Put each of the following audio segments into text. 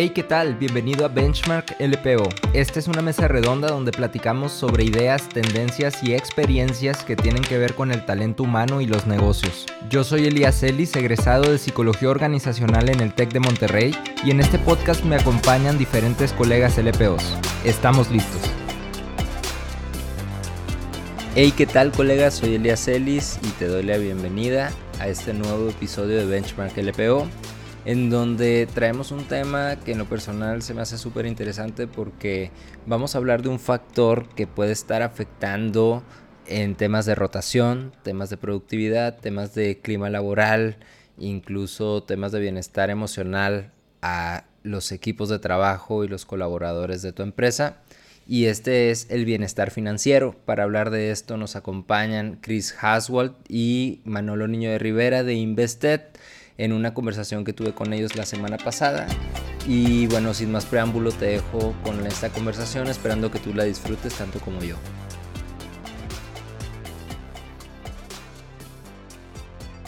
Hey, ¿qué tal? Bienvenido a Benchmark LPO. Esta es una mesa redonda donde platicamos sobre ideas, tendencias y experiencias que tienen que ver con el talento humano y los negocios. Yo soy Elías Ellis, egresado de Psicología Organizacional en el TEC de Monterrey, y en este podcast me acompañan diferentes colegas LPOs. Estamos listos. Hey, ¿qué tal colegas? Soy Elías Ellis y te doy la bienvenida a este nuevo episodio de Benchmark LPO en donde traemos un tema que en lo personal se me hace súper interesante porque vamos a hablar de un factor que puede estar afectando en temas de rotación, temas de productividad, temas de clima laboral, incluso temas de bienestar emocional a los equipos de trabajo y los colaboradores de tu empresa. Y este es el bienestar financiero. Para hablar de esto nos acompañan Chris Haswald y Manolo Niño de Rivera de Invested en una conversación que tuve con ellos la semana pasada. Y bueno, sin más preámbulo te dejo con esta conversación esperando que tú la disfrutes tanto como yo.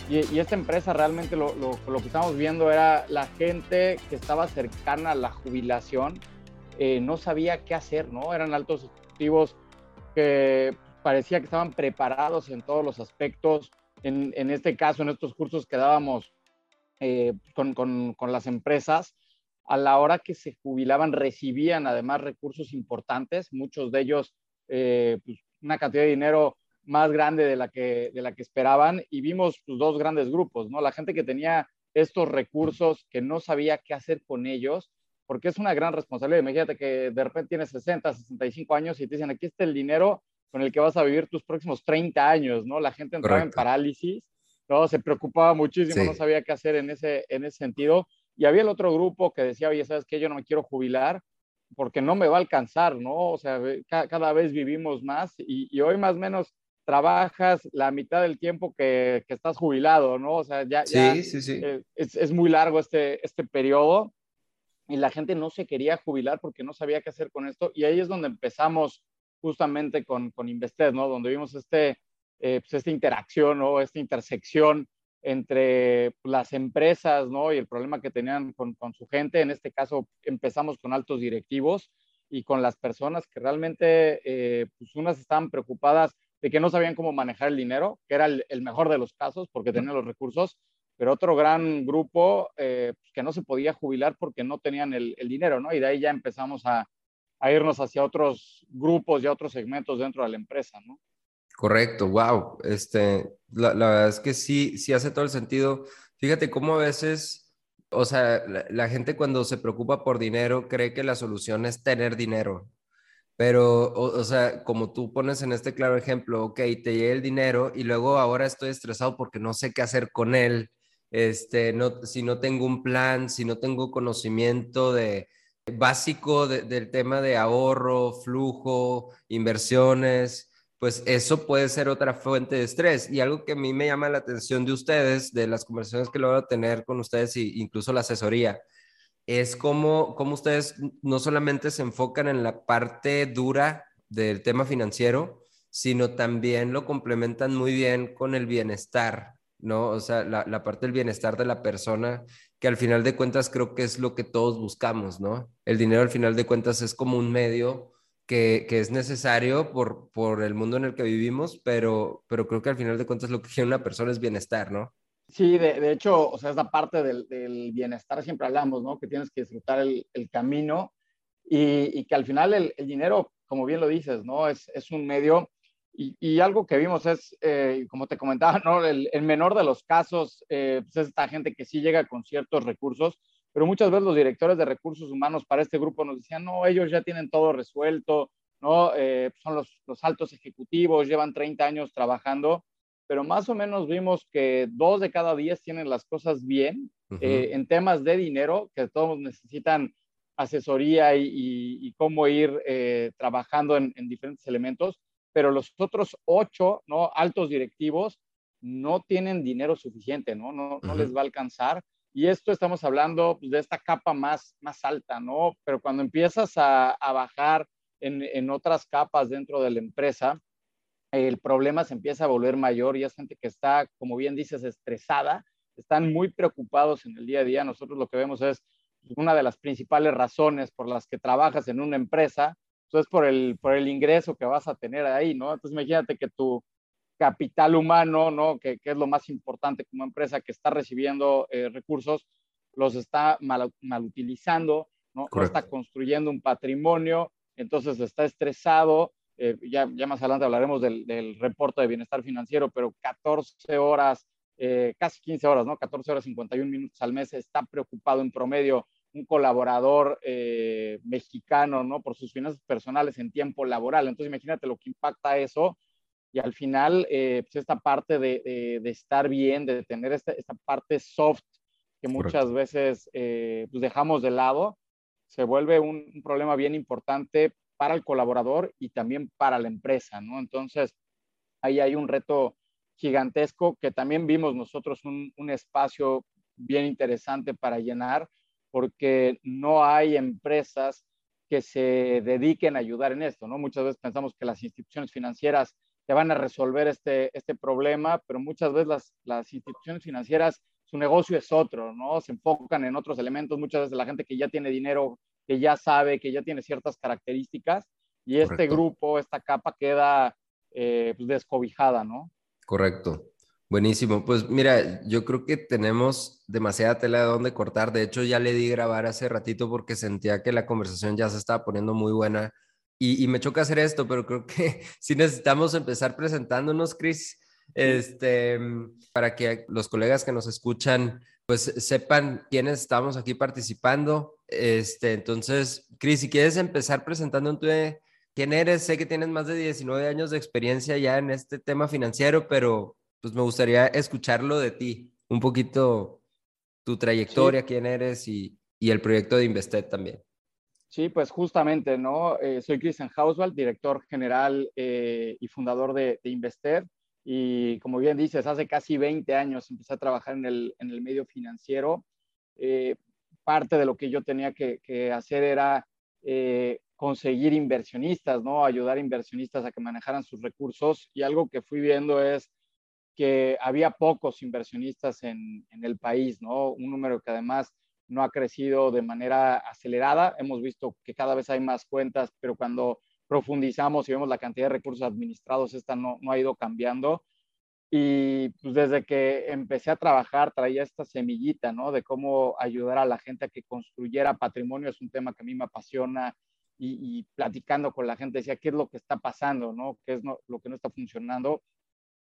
Y, esta empresa realmente lo, que estamos viendo era la gente que estaba cercana a la jubilación, eh, no sabía qué hacer, ¿no? Eran altos ejecutivos que parecía que estaban preparados en todos los aspectos. En, en este caso, en estos cursos que dábamos eh, con, con, con, las empresas, a la hora que se jubilaban recibían además recursos importantes, muchos de ellos eh, pues, una cantidad de dinero más grande de la que, de la que esperaban y vimos pues, dos grandes grupos, ¿no? La gente que tenía estos recursos que no sabía qué hacer con ellos, porque es una gran responsabilidad. Imagínate que de repente tienes 60, 65 años y te dicen, aquí está el dinero con el que vas a vivir tus próximos 30 años, ¿no? La gente entraba en parálisis ¿no? Se preocupaba muchísimo, no sabía qué hacer en ese, en ese sentido. Y había el otro grupo que decía, oye, ¿sabes qué? Yo no me quiero jubilar porque no me va a alcanzar, ¿no? O sea, cada vez vivimos más y, hoy más o menos trabajas la mitad del tiempo que, que estás jubilado, ¿no? O sea, ya, sí, sí. Eh, es, es, muy largo este, este periodo y la gente no se quería jubilar porque no sabía qué hacer con esto. Y ahí es donde empezamos justamente con, con Invested, ¿no? Donde vimos este, eh, pues esta interacción o esta intersección entre las empresas ¿no? y el problema que tenían con, su gente. En este caso empezamos con altos directivos y con las personas que realmente, eh, pues unas estaban preocupadas de que no sabían cómo manejar el dinero, que era el, mejor de los casos porque tenían los recursos, pero otro gran grupo eh, pues que no se podía jubilar porque no tenían el, dinero, ¿no? Y de ahí ya empezamos a, irnos hacia otros grupos y otros segmentos dentro de la empresa. Correcto, wow. Este, la, verdad es que sí, sí hace todo el sentido. Fíjate cómo a veces, o sea, la, gente cuando se preocupa por dinero cree que la solución es tener dinero. Pero, o, sea, como tú pones en este claro ejemplo, ok, te llega el dinero y luego ahora estoy estresado porque no sé qué hacer con él. Este, no, si no tengo un plan, si no tengo conocimiento de, básico del tema de ahorro, flujo, inversiones pues eso puede ser otra fuente de estrés. Y algo que a mí me llama la atención de ustedes, de las conversaciones que logro tener con ustedes e incluso la asesoría, es cómo, cómo ustedes no solamente se enfocan en la parte dura del tema financiero, sino también lo complementan muy bien con el bienestar, ¿no? O sea, la, la, parte del bienestar de la persona, que al final de cuentas creo que es lo que todos buscamos, ¿no? El dinero al final de cuentas es como un medio que, es necesario por, por el mundo en el que vivimos, pero, pero creo que al final de cuentas lo que quiere una persona es bienestar, ¿no? Sí, de, de hecho, o sea, esa parte del, del, bienestar siempre hablamos, ¿no? Que tienes que disfrutar el, el camino y, y, que al final el, el, dinero, como bien lo dices, ¿no? Es, es un medio y, y, algo que vimos es, eh, como te comentaba, ¿no? El, el menor de los casos eh, pues es esta gente que sí llega con ciertos recursos, pero muchas veces los directores de recursos humanos para este grupo nos decían, no, ellos ya tienen todo resuelto, ¿no? Eh, son los, los, altos ejecutivos, llevan 30 años trabajando, pero más o menos vimos que dos de cada diez tienen las cosas bien eh, en temas de dinero, que todos necesitan asesoría y, y, cómo ir eh, trabajando en, en, diferentes elementos, pero los otros ocho, ¿no? Altos directivos no tienen dinero suficiente, ¿no? No, no les va a alcanzar y esto estamos hablando pues, de esta capa más, más alta, ¿no? Pero cuando empiezas a, a bajar en, en, otras capas dentro de la empresa, el problema se empieza a volver mayor y es gente que está, como bien dices, estresada, están muy preocupados en el día a día. Nosotros lo que vemos es una de las principales razones por las que trabajas en una empresa, pues es por el, por el ingreso que vas a tener ahí, ¿no? Entonces imagínate que tu capital humano, ¿no? Que, que es lo más importante como empresa que está recibiendo eh, recursos, los está mal, mal utilizando, ¿no? no está construyendo un patrimonio, entonces está estresado, eh, ya, ya, más adelante hablaremos del, del, reporte de bienestar financiero, pero 14 horas, eh, casi 15 horas, ¿no? 14 horas 51 minutos al mes, está preocupado en promedio un colaborador eh, mexicano, ¿no? Por sus finanzas personales en tiempo laboral. Entonces, imagínate lo que impacta eso. Y al final, eh, pues esta parte de, de, de, estar bien, de tener esta, esta parte soft que muchas Correcto. veces eh, pues dejamos de lado, se vuelve un, un, problema bien importante para el colaborador y también para la empresa, ¿no? Entonces, ahí hay un reto gigantesco que también vimos nosotros un, un espacio bien interesante para llenar, porque no hay empresas que se dediquen a ayudar en esto, ¿no? Muchas veces pensamos que las instituciones financieras te van a resolver este, este problema, pero muchas veces las, las instituciones financieras, su negocio es otro, ¿no? Se enfocan en otros elementos, muchas veces la gente que ya tiene dinero, que ya sabe, que ya tiene ciertas características, y este Correcto. grupo, esta capa queda eh, pues descobijada, ¿no? Correcto. Buenísimo. Pues mira, yo creo que tenemos demasiada tela de donde cortar. De hecho, ya le di grabar hace ratito porque sentía que la conversación ya se estaba poniendo muy buena. Y, y me choca hacer esto, pero creo que sí necesitamos empezar presentándonos, Chris, este, para que los colegas que nos escuchan pues sepan quiénes estamos aquí participando. Este, entonces, Chris, si quieres empezar presentándote quién eres, sé que tienes más de 19 años de experiencia ya en este tema financiero, pero pues me gustaría escucharlo de ti, un poquito tu trayectoria, sí. quién eres y, y, el proyecto de Invested también. Sí, pues justamente, ¿no? Eh, soy Christian Hauswald, director general eh, y fundador de, de, Invested. Y como bien dices, hace casi 20 años empecé a trabajar en el, en el medio financiero. Eh, parte de lo que yo tenía que, que hacer era conseguir inversionistas, ¿no? Ayudar a inversionistas a que manejaran sus recursos. Y algo que fui viendo es que había pocos inversionistas en, en, el país, ¿no? Un número que además no ha crecido de manera acelerada. Hemos visto que cada vez hay más cuentas, pero cuando profundizamos y vemos la cantidad de recursos administrados, esta no, no ha ido cambiando. Y pues desde que empecé a trabajar traía esta semillita, ¿no? De cómo ayudar a la gente a que construyera patrimonio. Es un tema que a mí me apasiona y, platicando con la gente decía, ¿qué es lo que está pasando, ¿no? ¿Qué es lo que no está funcionando?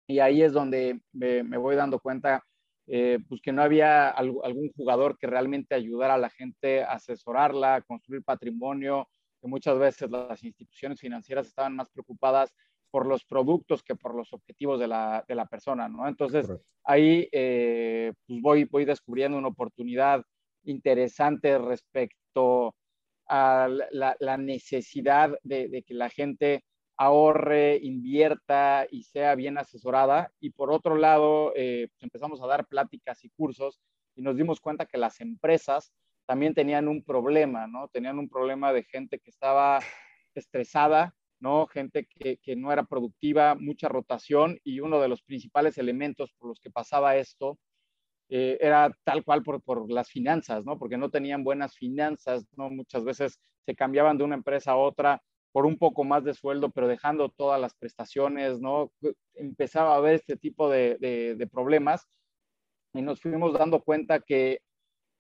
y ahí es donde me, me voy dando cuenta eh, pues que no había algún jugador que realmente ayudara a la gente a asesorarla, a construir patrimonio, que muchas veces las instituciones financieras estaban más preocupadas por los productos que por los objetivos de la, de la persona, ¿no? Entonces, Correcto. ahí eh, pues voy, voy descubriendo una oportunidad interesante respecto a la, la necesidad de, de, que la gente ahorre, invierta y sea bien asesorada. Y por otro lado, eh, pues empezamos a dar pláticas y cursos y nos dimos cuenta que las empresas también tenían un problema, ¿no? Tenían un problema de gente que estaba estresada, ¿no? Gente que, que no era productiva, mucha rotación y uno de los principales elementos por los que pasaba esto eh, era tal cual por, por, las finanzas, ¿no? Porque no tenían buenas finanzas, ¿no? Muchas veces se cambiaban de una empresa a otra por un poco más de sueldo, pero dejando todas las prestaciones, ¿no? Empezaba a haber este tipo de, de, de problemas y nos fuimos dando cuenta que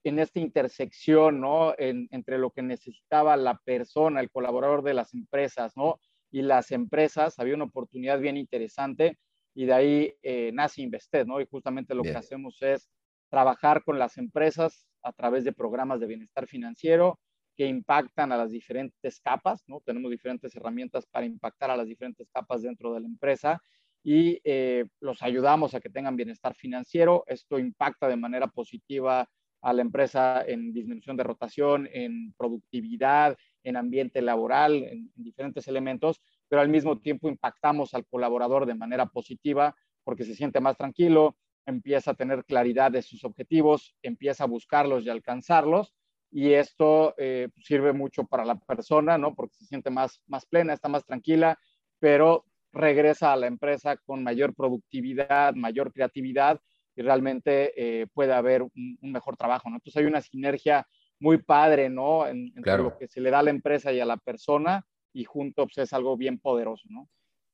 en esta intersección, ¿no? En, entre lo que necesitaba la persona, el colaborador de las empresas, ¿no? Y las empresas, había una oportunidad bien interesante y de ahí eh, nace Invested, ¿no? Y justamente lo bien. que hacemos es trabajar con las empresas a través de programas de bienestar financiero, que impactan a las diferentes capas, ¿no? Tenemos diferentes herramientas para impactar a las diferentes capas dentro de la empresa y eh, los ayudamos a que tengan bienestar financiero. Esto impacta de manera positiva a la empresa en disminución de rotación, en productividad, en ambiente laboral, en, en diferentes elementos, pero al mismo tiempo impactamos al colaborador de manera positiva porque se siente más tranquilo, empieza a tener claridad de sus objetivos, empieza a buscarlos y alcanzarlos y esto eh, sirve mucho para la persona, ¿no? Porque se siente más, más plena, está más tranquila, pero regresa a la empresa con mayor productividad, mayor creatividad y realmente eh, puede haber un, un, mejor trabajo, ¿no? Entonces hay una sinergia muy padre, ¿no? En, lo que se le da a la empresa y a la persona y junto pues, es algo bien poderoso, ¿no?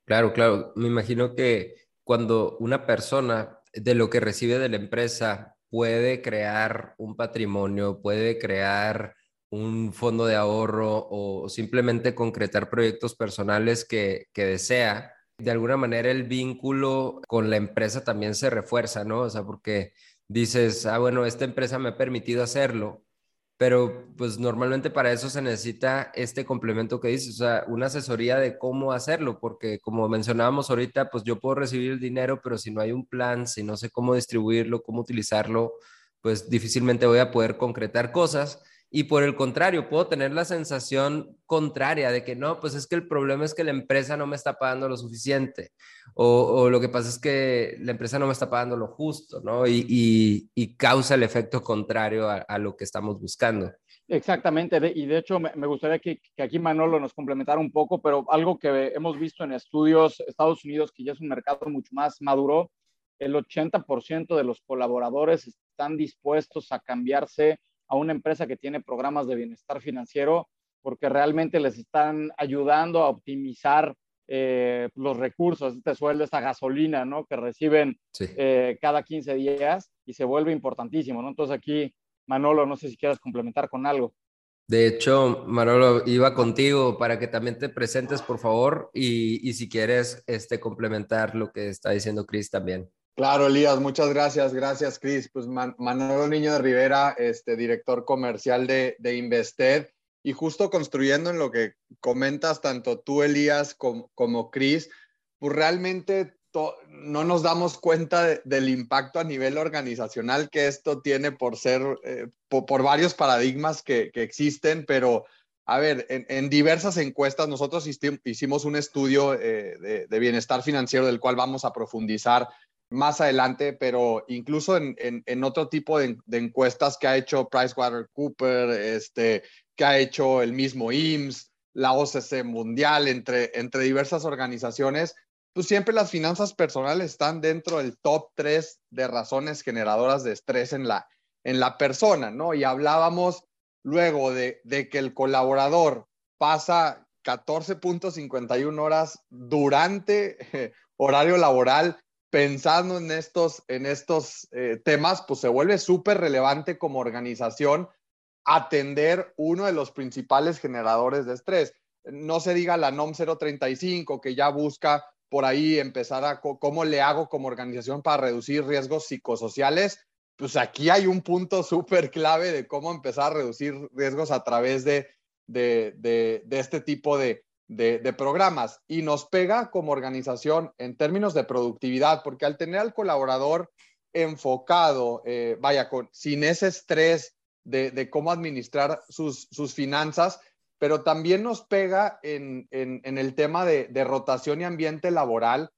Claro, claro. Me imagino que cuando una persona de lo que recibe de la empresa puede crear un patrimonio, puede crear un fondo de ahorro o simplemente concretar proyectos personales que, desea, de alguna manera el vínculo con la empresa también se refuerza, ¿no? O sea, porque dices, ah, bueno, esta empresa me ha permitido hacerlo, pero pues normalmente para eso se necesita este complemento que dices, o sea, una asesoría de cómo hacerlo, porque como mencionábamos ahorita, pues yo puedo recibir el dinero, pero si no hay un plan, si no sé cómo distribuirlo, cómo utilizarlo, pues difícilmente voy a poder concretar cosas. Y por el contrario, puedo tener la sensación contraria de que no, pues es que el problema es que la empresa no me está pagando lo suficiente o, lo que pasa es que la empresa no me está pagando lo justo, ¿no? Y, causa el efecto contrario a, lo que estamos buscando. Exactamente, y de hecho me, gustaría que, que, aquí Manolo nos complementara un poco, pero algo que hemos visto en estudios Estados Unidos, que ya es un mercado mucho más maduro, el 80% de los colaboradores están dispuestos a cambiarse a una empresa que tiene programas de bienestar financiero porque realmente les están ayudando a optimizar eh, los recursos, este sueldo, esta gasolina, ¿no? Que reciben eh, cada 15 días y se vuelve importantísimo, ¿no? Entonces aquí, Manolo, no sé si quieras complementar con algo. De hecho, Manolo, iba contigo para que también te presentes, por favor, y, y si quieres este, complementar lo que está diciendo Chris también. Claro, Elías, muchas gracias. Gracias, Cris. Pues Manuel Niño de Rivera, este, director comercial de, de, Invested, y justo construyendo en lo que comentas tanto tú, Elías, como, como Cris, pues realmente no nos damos cuenta del impacto a nivel organizacional que esto tiene por ser, eh, por, varios paradigmas que, que, existen, pero a ver, en, diversas encuestas nosotros hicimos un estudio eh, de, bienestar financiero del cual vamos a profundizar más adelante, pero incluso en, en, otro tipo de, encuestas que ha hecho PricewaterhouseCoopers, este, que ha hecho el mismo IMSS, la OCC Mundial, entre, entre diversas organizaciones, pues siempre las finanzas personales están dentro del top 3 de razones generadoras de estrés en la, en la persona, ¿no? Y hablábamos luego de, de que el colaborador pasa 14.51 horas durante horario laboral pensando en estos, en estos eh, temas, pues se vuelve súper relevante como organización atender uno de los principales generadores de estrés. No se diga la NOM 035 que ya busca por ahí empezar a cómo le hago como organización para reducir riesgos psicosociales. Pues aquí hay un punto súper clave de cómo empezar a reducir riesgos a través de, de, de este tipo de, de, programas y nos pega como organización en términos de productividad, porque al tener al colaborador enfocado, eh, vaya, con, sin ese estrés de, cómo administrar sus, finanzas, pero también nos pega en, el tema de, de, rotación y ambiente laboral,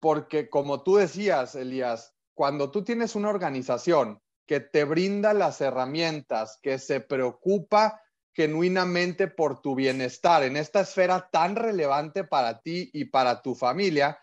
porque como tú decías, Elías, cuando tú tienes una organización que te brinda las herramientas, que se preocupa genuinamente por tu bienestar en esta esfera tan relevante para ti y para tu familia,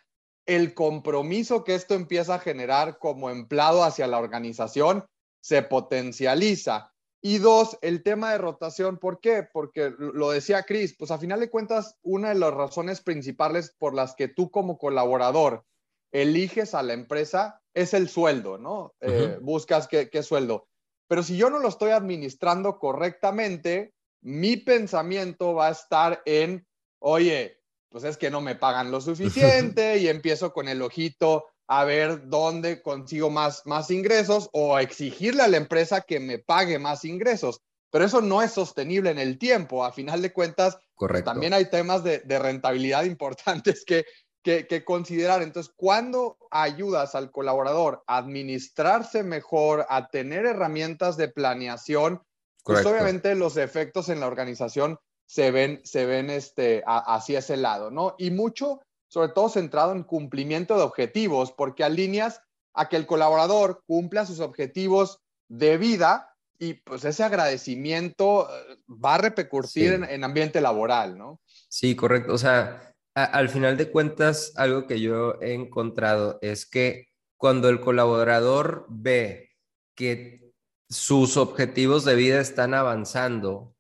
el compromiso que esto empieza a generar como empleado hacia la organización se potencializa. Y dos, el tema de rotación, ¿por qué? Porque lo decía Cris, pues a final de cuentas, una de las razones principales por las que tú como colaborador eliges a la empresa es el sueldo, ¿no? Eh, buscas qué, qué sueldo. Pero si yo no lo estoy administrando correctamente, mi pensamiento va a estar en, oye, pues es que no me pagan lo suficiente y empiezo con el ojito a ver dónde consigo más, más ingresos o exigirle a la empresa que me pague más ingresos. Pero eso no es sostenible en el tiempo. A final de cuentas, pues, también hay temas de, rentabilidad importantes que, que, que, considerar. Entonces, cuando ayudas al colaborador a administrarse mejor, a tener herramientas de planeación, pues obviamente los efectos en la organización se ven, se ven este, hacia ese lado, ¿no? Y mucho, sobre todo centrado en cumplimiento de objetivos, porque alineas a que el colaborador cumpla sus objetivos de vida y pues ese agradecimiento eh, va a repercutir en, ambiente laboral, ¿no? Sí, correcto. O sea, al final de cuentas, algo que yo he encontrado es que cuando el colaborador ve que sus objetivos de vida están avanzando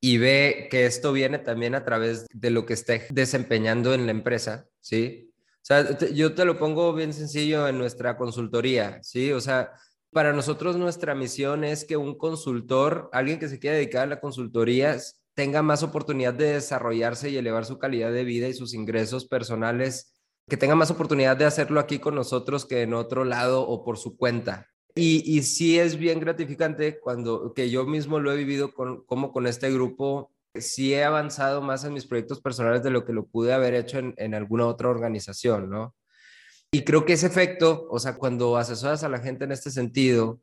y ve que esto viene también a través de lo que esté desempeñando en la empresa, ¿sí? O sea, yo te lo pongo bien sencillo en nuestra consultoría, ¿sí? O sea, para nosotros nuestra misión es que un consultor, alguien que se quiera dedicar a la consultoría, tenga más oportunidad de desarrollarse y elevar su calidad de vida y sus ingresos personales, que tenga más oportunidad de hacerlo aquí con nosotros que en otro lado o por su cuenta. Y, y sí es bien gratificante cuando, que yo mismo lo he vivido con, como con este grupo, sí he avanzado más en mis proyectos personales de lo que lo pude haber hecho en, en alguna otra organización, ¿no? Y creo que ese efecto, o sea, cuando asesoras a la gente en este sentido,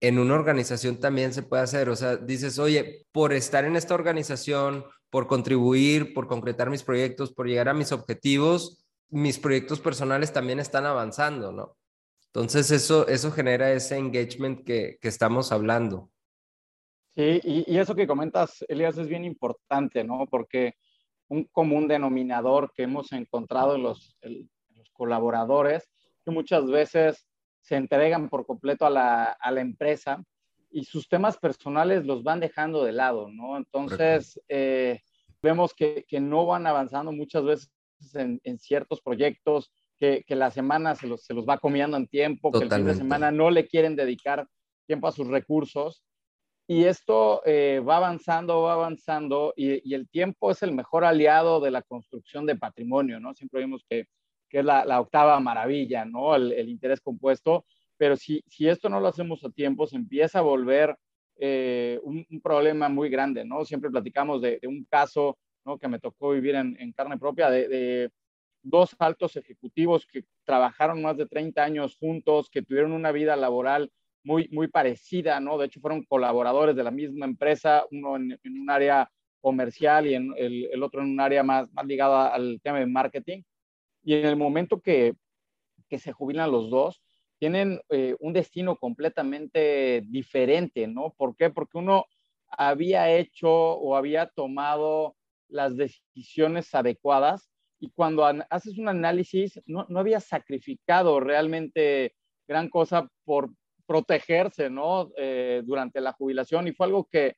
en una organización también se puede hacer. O sea, dices, oye, por estar en esta organización, por contribuir, por concretar mis proyectos, por llegar a mis objetivos, mis proyectos personales también están avanzando, ¿no? Entonces, eso, eso genera ese engagement que, que estamos hablando. Sí, y, y, eso que comentas, Elias, es bien importante, ¿no? Porque un común denominador que hemos encontrado en los, los colaboradores, que muchas veces se entregan por completo a la, a la empresa y sus temas personales los van dejando de lado, ¿no? Entonces, eh, vemos que, que, no van avanzando muchas veces en, en ciertos proyectos, que, que, la semana se los, se los va comiendo en tiempo, Totalmente. que el fin de semana no le quieren dedicar tiempo a sus recursos. Y esto eh, va avanzando, va avanzando, y, y, el tiempo es el mejor aliado de la construcción de patrimonio, ¿no? Siempre vimos que, que es la, la, octava maravilla, ¿no? El, el, interés compuesto, pero si, si esto no lo hacemos a tiempo, se empieza a volver eh, un, un, problema muy grande, ¿no? Siempre platicamos de, de un caso, ¿no? Que me tocó vivir en, en carne propia, de, de dos altos ejecutivos que trabajaron más de 30 años juntos, que tuvieron una vida laboral muy, muy parecida, ¿no? De hecho, fueron colaboradores de la misma empresa, uno en, en un área comercial y en el, el, otro en un área más, más ligada al tema de marketing. Y en el momento que, que se jubilan los dos, tienen eh, un destino completamente diferente, ¿no? ¿Por qué? Porque uno había hecho o había tomado las decisiones adecuadas y cuando haces un análisis, no, no había sacrificado realmente gran cosa por protegerse, ¿no? Eh, durante la jubilación y fue algo que,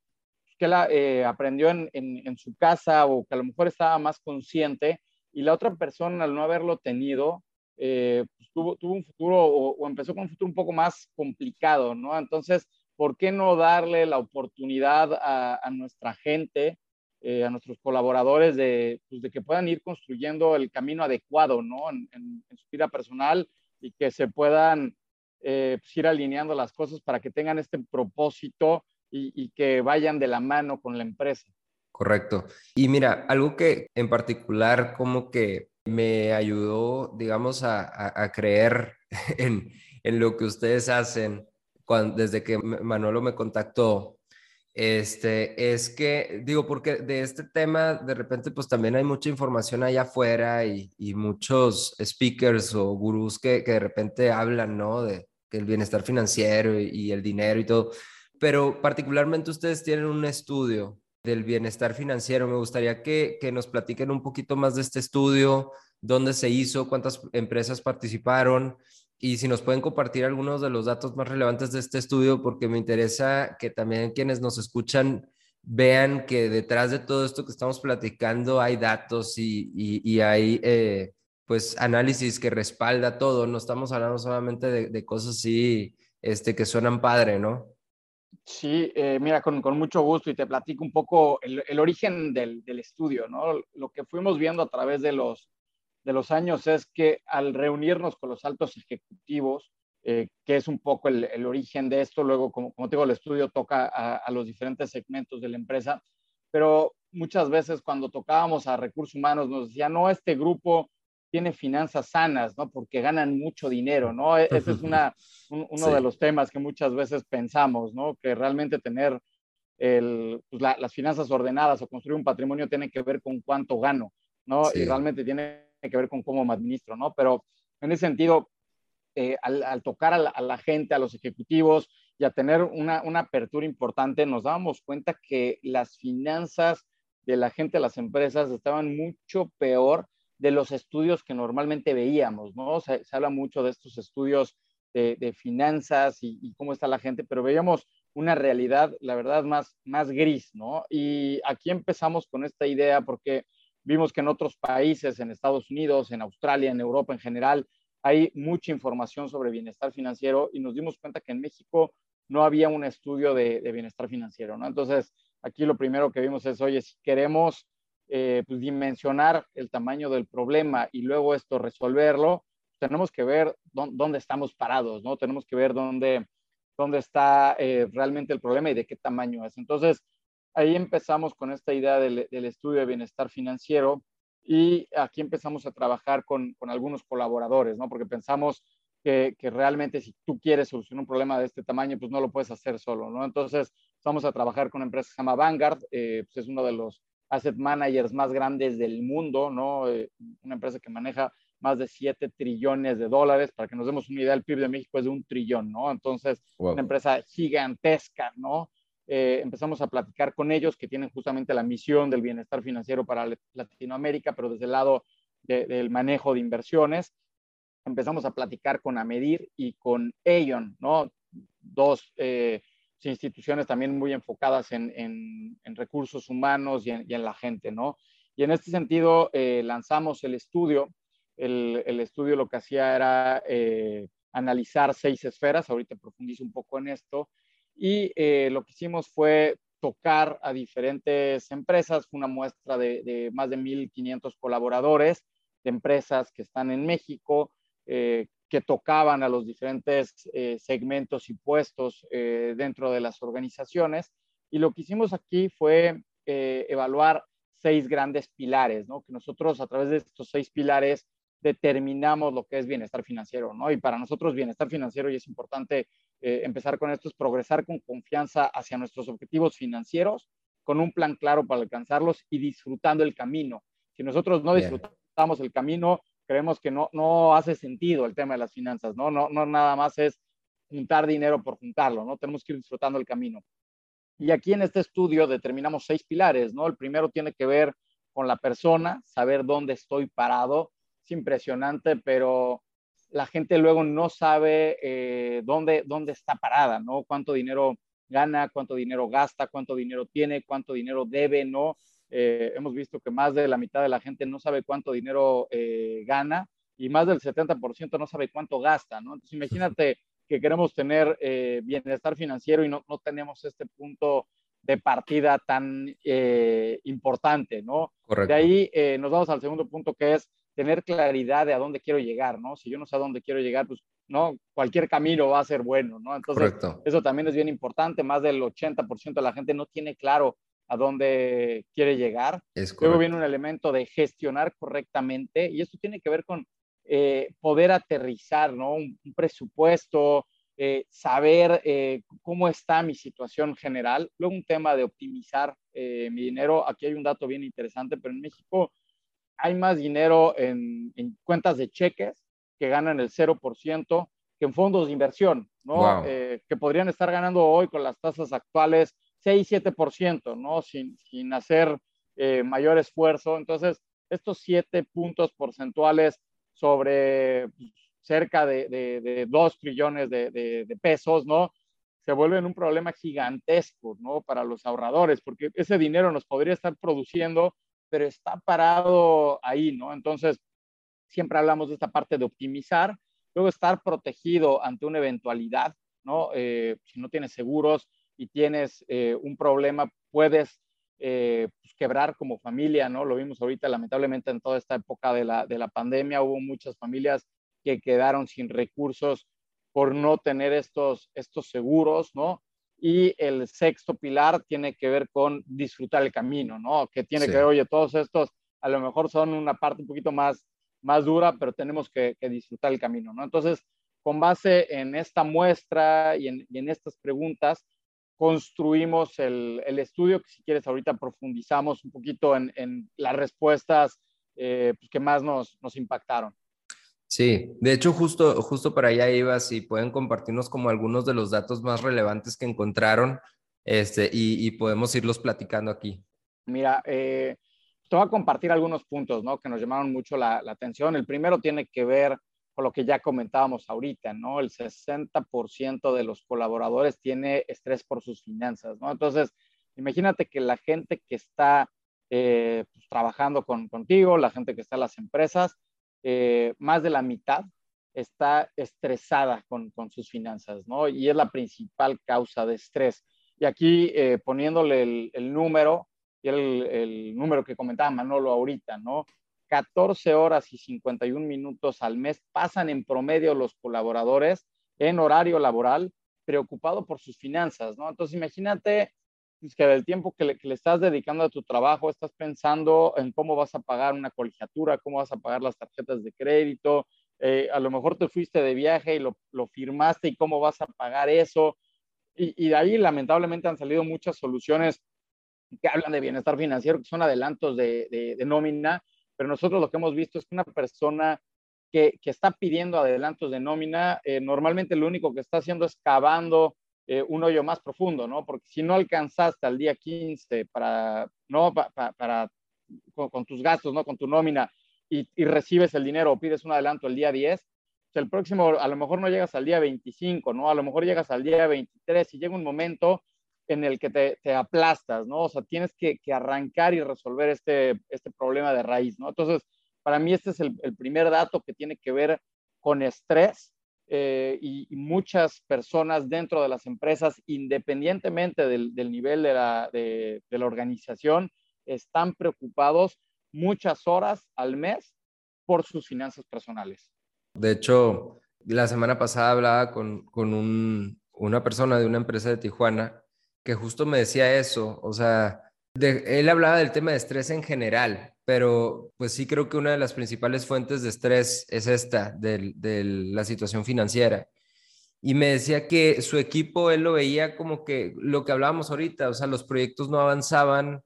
que él eh, aprendió en, en, en, su casa o que a lo mejor estaba más consciente y la otra persona al no haberlo tenido, eh, pues tuvo, tuvo, un futuro o, o, empezó con un futuro un poco más complicado, ¿no? Entonces, ¿por qué no darle la oportunidad a, a nuestra gente, eh, a nuestros colaboradores de, pues, de, que puedan ir construyendo el camino adecuado, ¿no? En, su vida personal y que se puedan eh, pues ir alineando las cosas para que tengan este propósito y, que vayan de la mano con la empresa. Correcto. Y mira, algo que en particular como que me ayudó, digamos, a, creer en, en, lo que ustedes hacen cuando, desde que Manolo me contactó, este, es que, digo, porque de este tema de repente pues también hay mucha información allá afuera y, y muchos speakers o gurús que, que, de repente hablan, ¿no? De que el bienestar financiero y, y el dinero y todo, pero particularmente ustedes tienen un estudio del bienestar financiero. Me gustaría que, que, nos platiquen un poquito más de este estudio, dónde se hizo, cuántas empresas participaron y si nos pueden compartir algunos de los datos más relevantes de este estudio, porque me interesa que también quienes nos escuchan vean que detrás de todo esto que estamos platicando hay datos y, y, hay eh, pues análisis que respalda todo. No estamos hablando solamente de, de cosas así este, que suenan padre, ¿no? Sí, eh, mira, con, con, mucho gusto y te platico un poco el, el origen del, del, estudio, ¿no? Lo que fuimos viendo a través de los, de los años es que al reunirnos con los altos ejecutivos, eh, que es un poco el, el, origen de esto, luego, como, como te digo, el estudio toca a, a, los diferentes segmentos de la empresa, pero muchas veces cuando tocábamos a recursos humanos nos decía, no, este grupo tiene finanzas sanas, ¿no? Porque ganan mucho dinero, ¿no? E, ese es una, un, uno sí. de los temas que muchas veces pensamos, ¿no? Que realmente tener el, pues la, las finanzas ordenadas o construir un patrimonio tiene que ver con cuánto gano, ¿no? Sí. Y realmente tiene que ver con cómo me administro, ¿no? Pero en ese sentido, eh, al, al, tocar a la, a la, gente, a los ejecutivos y a tener una, una apertura importante, nos dábamos cuenta que las finanzas de la gente, de las empresas, estaban mucho peor de los estudios que normalmente veíamos, ¿no? Se, se habla mucho de estos estudios de, de finanzas y, y, cómo está la gente, pero veíamos una realidad, la verdad, más, más gris, ¿no? Y aquí empezamos con esta idea porque vimos que en otros países, en Estados Unidos, en Australia, en Europa en general, hay mucha información sobre bienestar financiero y nos dimos cuenta que en México no había un estudio de, bienestar financiero, ¿no? Entonces, aquí lo primero que vimos es, oye, si queremos eh, pues, dimensionar el tamaño del problema y luego esto resolverlo, tenemos que ver dónde, estamos parados, ¿no? Tenemos que ver dónde, dónde está eh, realmente el problema y de qué tamaño es. Entonces, ahí empezamos con esta idea del, del estudio de bienestar financiero y aquí empezamos a trabajar con, con algunos colaboradores, ¿no? Porque pensamos que, que, realmente si tú quieres solucionar un problema de este tamaño, pues no lo puedes hacer solo, ¿no? Entonces, vamos a trabajar con una empresa que se llama Vanguard, eh, pues es uno de los asset managers más grandes del mundo, ¿no? Eh, una empresa que maneja más de 7 trillones de dólares, para que nos demos una idea, el PIB de México es de un trillón, ¿no? Entonces, una empresa gigantesca, ¿no? Eh, empezamos a platicar con ellos que tienen justamente la misión del bienestar financiero para Latinoamérica, pero desde el lado del manejo de inversiones. Empezamos a platicar con Amedir y con Aeon, ¿no? Dos eh, instituciones también muy enfocadas en, recursos humanos y en, la gente, ¿no? Y en este sentido eh, lanzamos el estudio. El, el, estudio lo que hacía era analizar seis esferas, ahorita profundizo un poco en esto, y eh, lo que hicimos fue tocar a diferentes empresas, una muestra de, más de 1.500 colaboradores de empresas que están en México, eh, que tocaban a los diferentes eh, segmentos y puestos dentro de las organizaciones. Y lo que hicimos aquí fue evaluar seis grandes pilares, que nosotros a través de estos seis pilares determinamos lo que es bienestar financiero, ¿no? Y para nosotros bienestar financiero, y es importante eh, empezar con esto, es progresar con confianza hacia nuestros objetivos financieros, con un plan claro para alcanzarlos y disfrutando el camino. Si nosotros no disfrutamos el camino, creemos que no, no hace sentido el tema de las finanzas, ¿no? No, no nada más es juntar dinero por juntarlo, ¿no? Tenemos que ir disfrutando el camino. Y aquí en este estudio determinamos seis pilares, ¿no? El primero tiene que ver con la persona, saber dónde estoy parado, impresionante, pero la gente luego no sabe eh, dónde, dónde está parada, ¿no? Cuánto dinero gana, cuánto dinero gasta, cuánto dinero tiene, cuánto dinero debe, ¿no? Eh, hemos visto que más de la mitad de la gente no sabe cuánto dinero eh, gana y más del 70% no sabe cuánto gasta, ¿no? Entonces imagínate que queremos tener bienestar financiero y no, no tenemos este punto de partida tan importante, ¿no? Correcto. De ahí nos vamos al segundo punto que es tener claridad de a dónde quiero llegar, ¿no? Si yo no sé a dónde quiero llegar, pues no, cualquier camino va a ser bueno, ¿no? Entonces, eso también es bien importante, más del 80% de la gente no tiene claro a dónde quiere llegar. Luego viene un elemento de gestionar correctamente y esto tiene que ver con eh, poder aterrizar, ¿no? Un, presupuesto, eh, saber eh, cómo está mi situación general. Luego un tema de optimizar mi dinero. Aquí hay un dato bien interesante, pero en México hay más dinero en, cuentas de cheques que ganan el 0% que en fondos de inversión, ¿no? Eh, que podrían estar ganando hoy con las tasas actuales 6-7%, ¿no? Sin, sin hacer eh, mayor esfuerzo. Entonces, estos 7 puntos porcentuales sobre cerca de, de, 2 trillones de, de, pesos, ¿no? Se vuelven un problema gigantesco, ¿no? Para los ahorradores, porque ese dinero nos podría estar produciendo pero está parado ahí, ¿no? Entonces, siempre hablamos de esta parte de optimizar, luego estar protegido ante una eventualidad, ¿no? Eh, si no tienes seguros y tienes eh, un problema, puedes eh, pues, quebrar como familia, ¿no? Lo vimos ahorita, lamentablemente, en toda esta época de la, de la pandemia, hubo muchas familias que quedaron sin recursos por no tener estos, estos seguros, ¿no? Y el sexto pilar tiene que ver con disfrutar el camino, ¿no? Que tiene que ver, oye, todos estos a lo mejor son una parte un poquito más, más dura, pero tenemos que, disfrutar el camino, ¿no? Entonces, con base en esta muestra y en, estas preguntas, construimos el, estudio, que si quieres ahorita profundizamos un poquito en, las respuestas eh, pues, que más nos, nos impactaron. Sí, de hecho justo, justo para allá iba, si pueden compartirnos como algunos de los datos más relevantes que encontraron este, y, podemos irlos platicando aquí. Mira, eh, te voy a compartir algunos puntos ¿no? que nos llamaron mucho la, atención. El primero tiene que ver con lo que ya comentábamos ahorita, ¿no? El 60% de los colaboradores tiene estrés por sus finanzas, ¿no? Entonces, imagínate que la gente que está eh, pues, trabajando con, contigo, la gente que está en las empresas, eh, más de la mitad está estresada con, con, sus finanzas, ¿no? Y es la principal causa de estrés. Y aquí eh, poniéndole el, número, y el, el, número que comentaba Manolo ahorita, ¿no? 14 horas y 51 minutos al mes pasan en promedio los colaboradores en horario laboral preocupado por sus finanzas, ¿no? Entonces imagínate pues, que del tiempo que le, que le, estás dedicando a tu trabajo, estás pensando en cómo vas a pagar una colegiatura, cómo vas a pagar las tarjetas de crédito, eh, a lo mejor te fuiste de viaje y lo, lo, firmaste y cómo vas a pagar eso. Y, y, de ahí lamentablemente han salido muchas soluciones que hablan de bienestar financiero, que son adelantos de, de, de nómina, pero nosotros lo que hemos visto es que una persona que, que está pidiendo adelantos de nómina, eh, normalmente lo único que está haciendo es cavando eh, un hoyo más profundo, ¿no? Porque si no alcanzaste al día 15 para, ¿no? Pa, pa, para, con, tus gastos, ¿no? Con tu nómina y, y, recibes el dinero o pides un adelanto el día 10, pues el próximo, a lo mejor no llegas al día 25, ¿no? A lo mejor llegas al día 23 y llega un momento en el que te, te aplastas, ¿no? O sea, tienes que, que, arrancar y resolver este, este problema de raíz, ¿no? Entonces, para mí este es el, el primer dato que tiene que ver con estrés eh, y, muchas personas dentro de las empresas, independientemente del, nivel de la, de la, organización, están preocupados muchas horas al mes por sus finanzas personales. De hecho, la semana pasada hablaba con, con un, una persona de una empresa de Tijuana que justo me decía eso, o sea, de, él hablaba del tema de estrés en general, pero pues sí creo que una de las principales fuentes de estrés es esta, de, de, la situación financiera. Y me decía que su equipo, él lo veía como que lo que hablábamos ahorita, o sea, los proyectos no avanzaban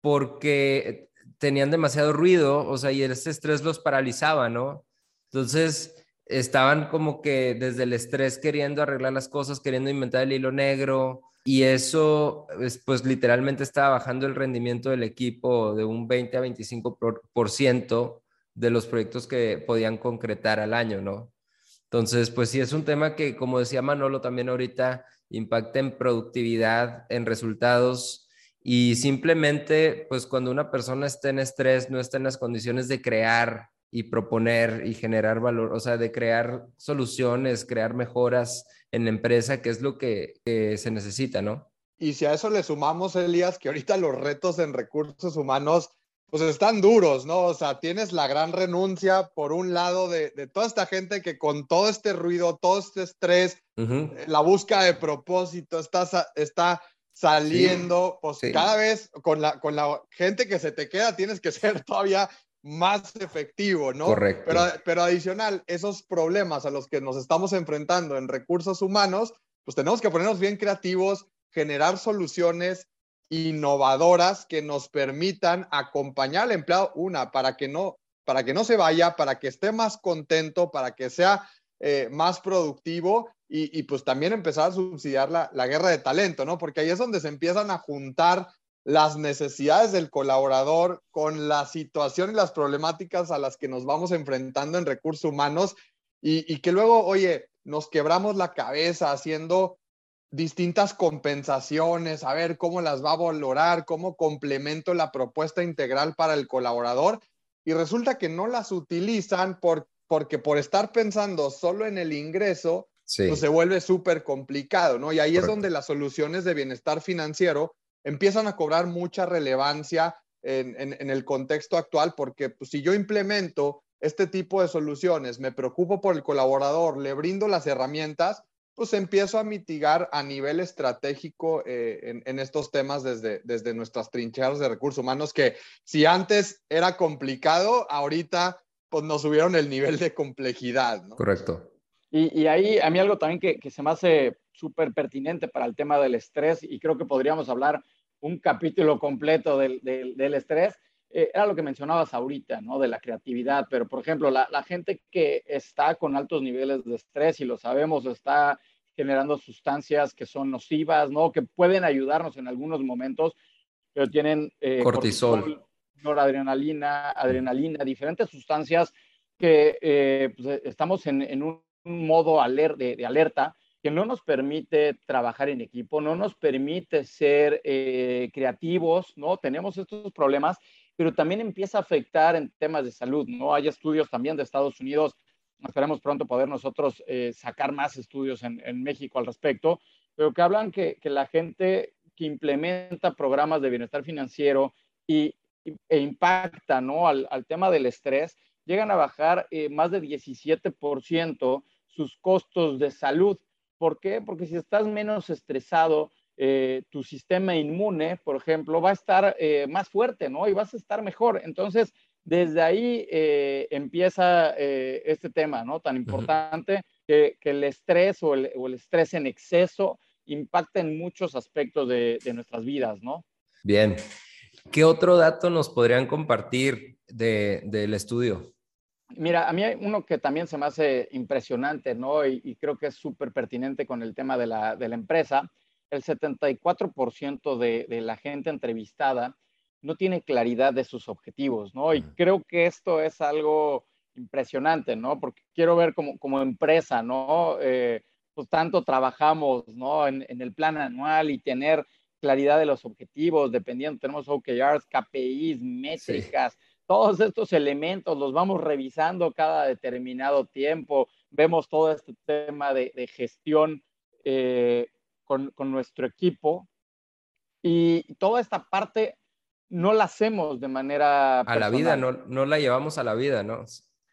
porque tenían demasiado ruido, o sea, y ese estrés los paralizaba, ¿no? Entonces, estaban como que desde el estrés queriendo arreglar las cosas, queriendo inventar el hilo negro, y eso, pues literalmente estaba bajando el rendimiento del equipo de un 20 a 25 por, por ciento de los proyectos que podían concretar al año, ¿no? Entonces, pues sí, es un tema que, como decía Manolo también ahorita, impacta en productividad, en resultados y simplemente, pues cuando una persona está en estrés, no está en las condiciones de crear y proponer y generar valor, o sea, de crear soluciones, crear mejoras en la empresa, que es lo que, que, se necesita, ¿no? Y si a eso le sumamos, Elías, que ahorita los retos en recursos humanos, pues están duros, ¿no? O sea, tienes la gran renuncia, por un lado, de, de toda esta gente que con todo este ruido, todo este estrés, uh -huh. la búsqueda de propósito, está, está saliendo, sí, pues sí. cada vez con la, con la gente que se te queda, tienes que ser todavía más efectivo, ¿no? Correcto. Pero, pero adicional, esos problemas a los que nos estamos enfrentando en recursos humanos, pues tenemos que ponernos bien creativos, generar soluciones innovadoras que nos permitan acompañar al empleado, una, para que no, para que no se vaya, para que esté más contento, para que sea eh, más productivo y, y, pues también empezar a subsidiar la, la guerra de talento, ¿no? Porque ahí es donde se empiezan a juntar las necesidades del colaborador con la situación y las problemáticas a las que nos vamos enfrentando en recursos humanos y, y, que luego, oye, nos quebramos la cabeza haciendo distintas compensaciones, a ver cómo las va a valorar, cómo complemento la propuesta integral para el colaborador y resulta que no las utilizan por, porque por estar pensando solo en el ingreso, sí. pues se vuelve súper complicado, ¿no? Y ahí Correcto. es donde las soluciones de bienestar financiero empiezan a cobrar mucha relevancia en, en, en el contexto actual, porque pues, si yo implemento este tipo de soluciones, me preocupo por el colaborador, le brindo las herramientas, pues empiezo a mitigar a nivel estratégico eh, en, en, estos temas desde, desde nuestras trincheras de recursos humanos, que si antes era complicado, ahorita pues nos subieron el nivel de complejidad. ¿no? Correcto. Y, y, ahí a mí algo también que, que se me hace súper pertinente para el tema del estrés, y creo que podríamos hablar un capítulo completo del, del, del estrés, eh, era lo que mencionabas ahorita, ¿no? De la creatividad, pero por ejemplo, la, la, gente que está con altos niveles de estrés, y lo sabemos, está generando sustancias que son nocivas, ¿no? Que pueden ayudarnos en algunos momentos, pero tienen eh, cortisol, cortisol, noradrenalina, adrenalina, diferentes sustancias que eh, pues, estamos en, un modo de, alerta que no nos permite trabajar en equipo, no nos permite ser eh, creativos, ¿no? Tenemos estos problemas, pero también empieza a afectar en temas de salud, ¿no? Hay estudios también de Estados Unidos, esperemos pronto poder nosotros eh, sacar más estudios en, México al respecto, pero que hablan que, la gente que implementa programas de bienestar financiero y, e impacta, ¿no? Al, al tema del estrés, llegan a bajar eh, más de 17% sus costos de salud. ¿Por qué? Porque si estás menos estresado, eh, tu sistema inmune, por ejemplo, va a estar eh, más fuerte, ¿no? Y vas a estar mejor. Entonces, desde ahí empieza este tema, ¿no? Tan importante que, el estrés o el, estrés en exceso impacta en muchos aspectos de, de nuestras vidas, ¿no? Bien. ¿Qué otro dato nos podrían compartir de, del estudio? Mira, a mí hay uno que también se me hace impresionante, ¿no? Y, creo que es súper pertinente con el tema de la, de la empresa. El 74% de, de, la gente entrevistada no tiene claridad de sus objetivos, ¿no? Y creo que esto es algo impresionante, ¿no? Porque quiero ver como, como empresa, ¿no? Eh, pues tanto trabajamos, ¿no? En, en, el plan anual y tener claridad de los objetivos, dependiendo, tenemos OKRs, KPIs, métricas todos estos elementos los vamos revisando cada determinado tiempo, vemos todo este tema de, gestión eh, con, nuestro equipo y toda esta parte no la hacemos de manera... A la vida, no, no la llevamos a la vida, ¿no?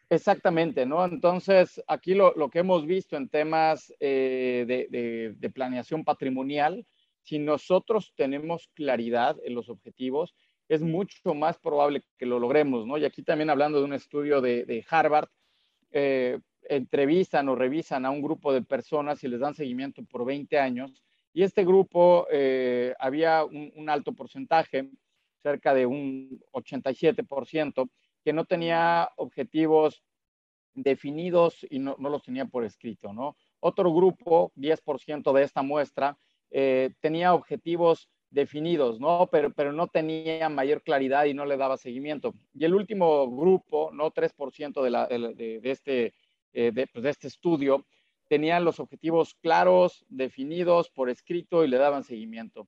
Exactamente, ¿no? Entonces, aquí lo, que hemos visto en temas eh, de, de, planeación patrimonial, si nosotros tenemos claridad en los objetivos, es mucho más probable que lo logremos, ¿no? Y aquí también hablando de un estudio de, Harvard, eh, entrevistan o revisan a un grupo de personas y les dan seguimiento por 20 años. Y este grupo eh, había un, alto porcentaje, cerca de un 87%, que no tenía objetivos definidos y no, los tenía por escrito, ¿no? Otro grupo, 10% de esta muestra, eh, tenía objetivos definidos, ¿no? Pero, pero no tenía mayor claridad y no le daba seguimiento. Y el último grupo, ¿no? 3% de, la, de, este, eh, pues, de, este estudio, tenían los objetivos claros, definidos, por escrito y le daban seguimiento.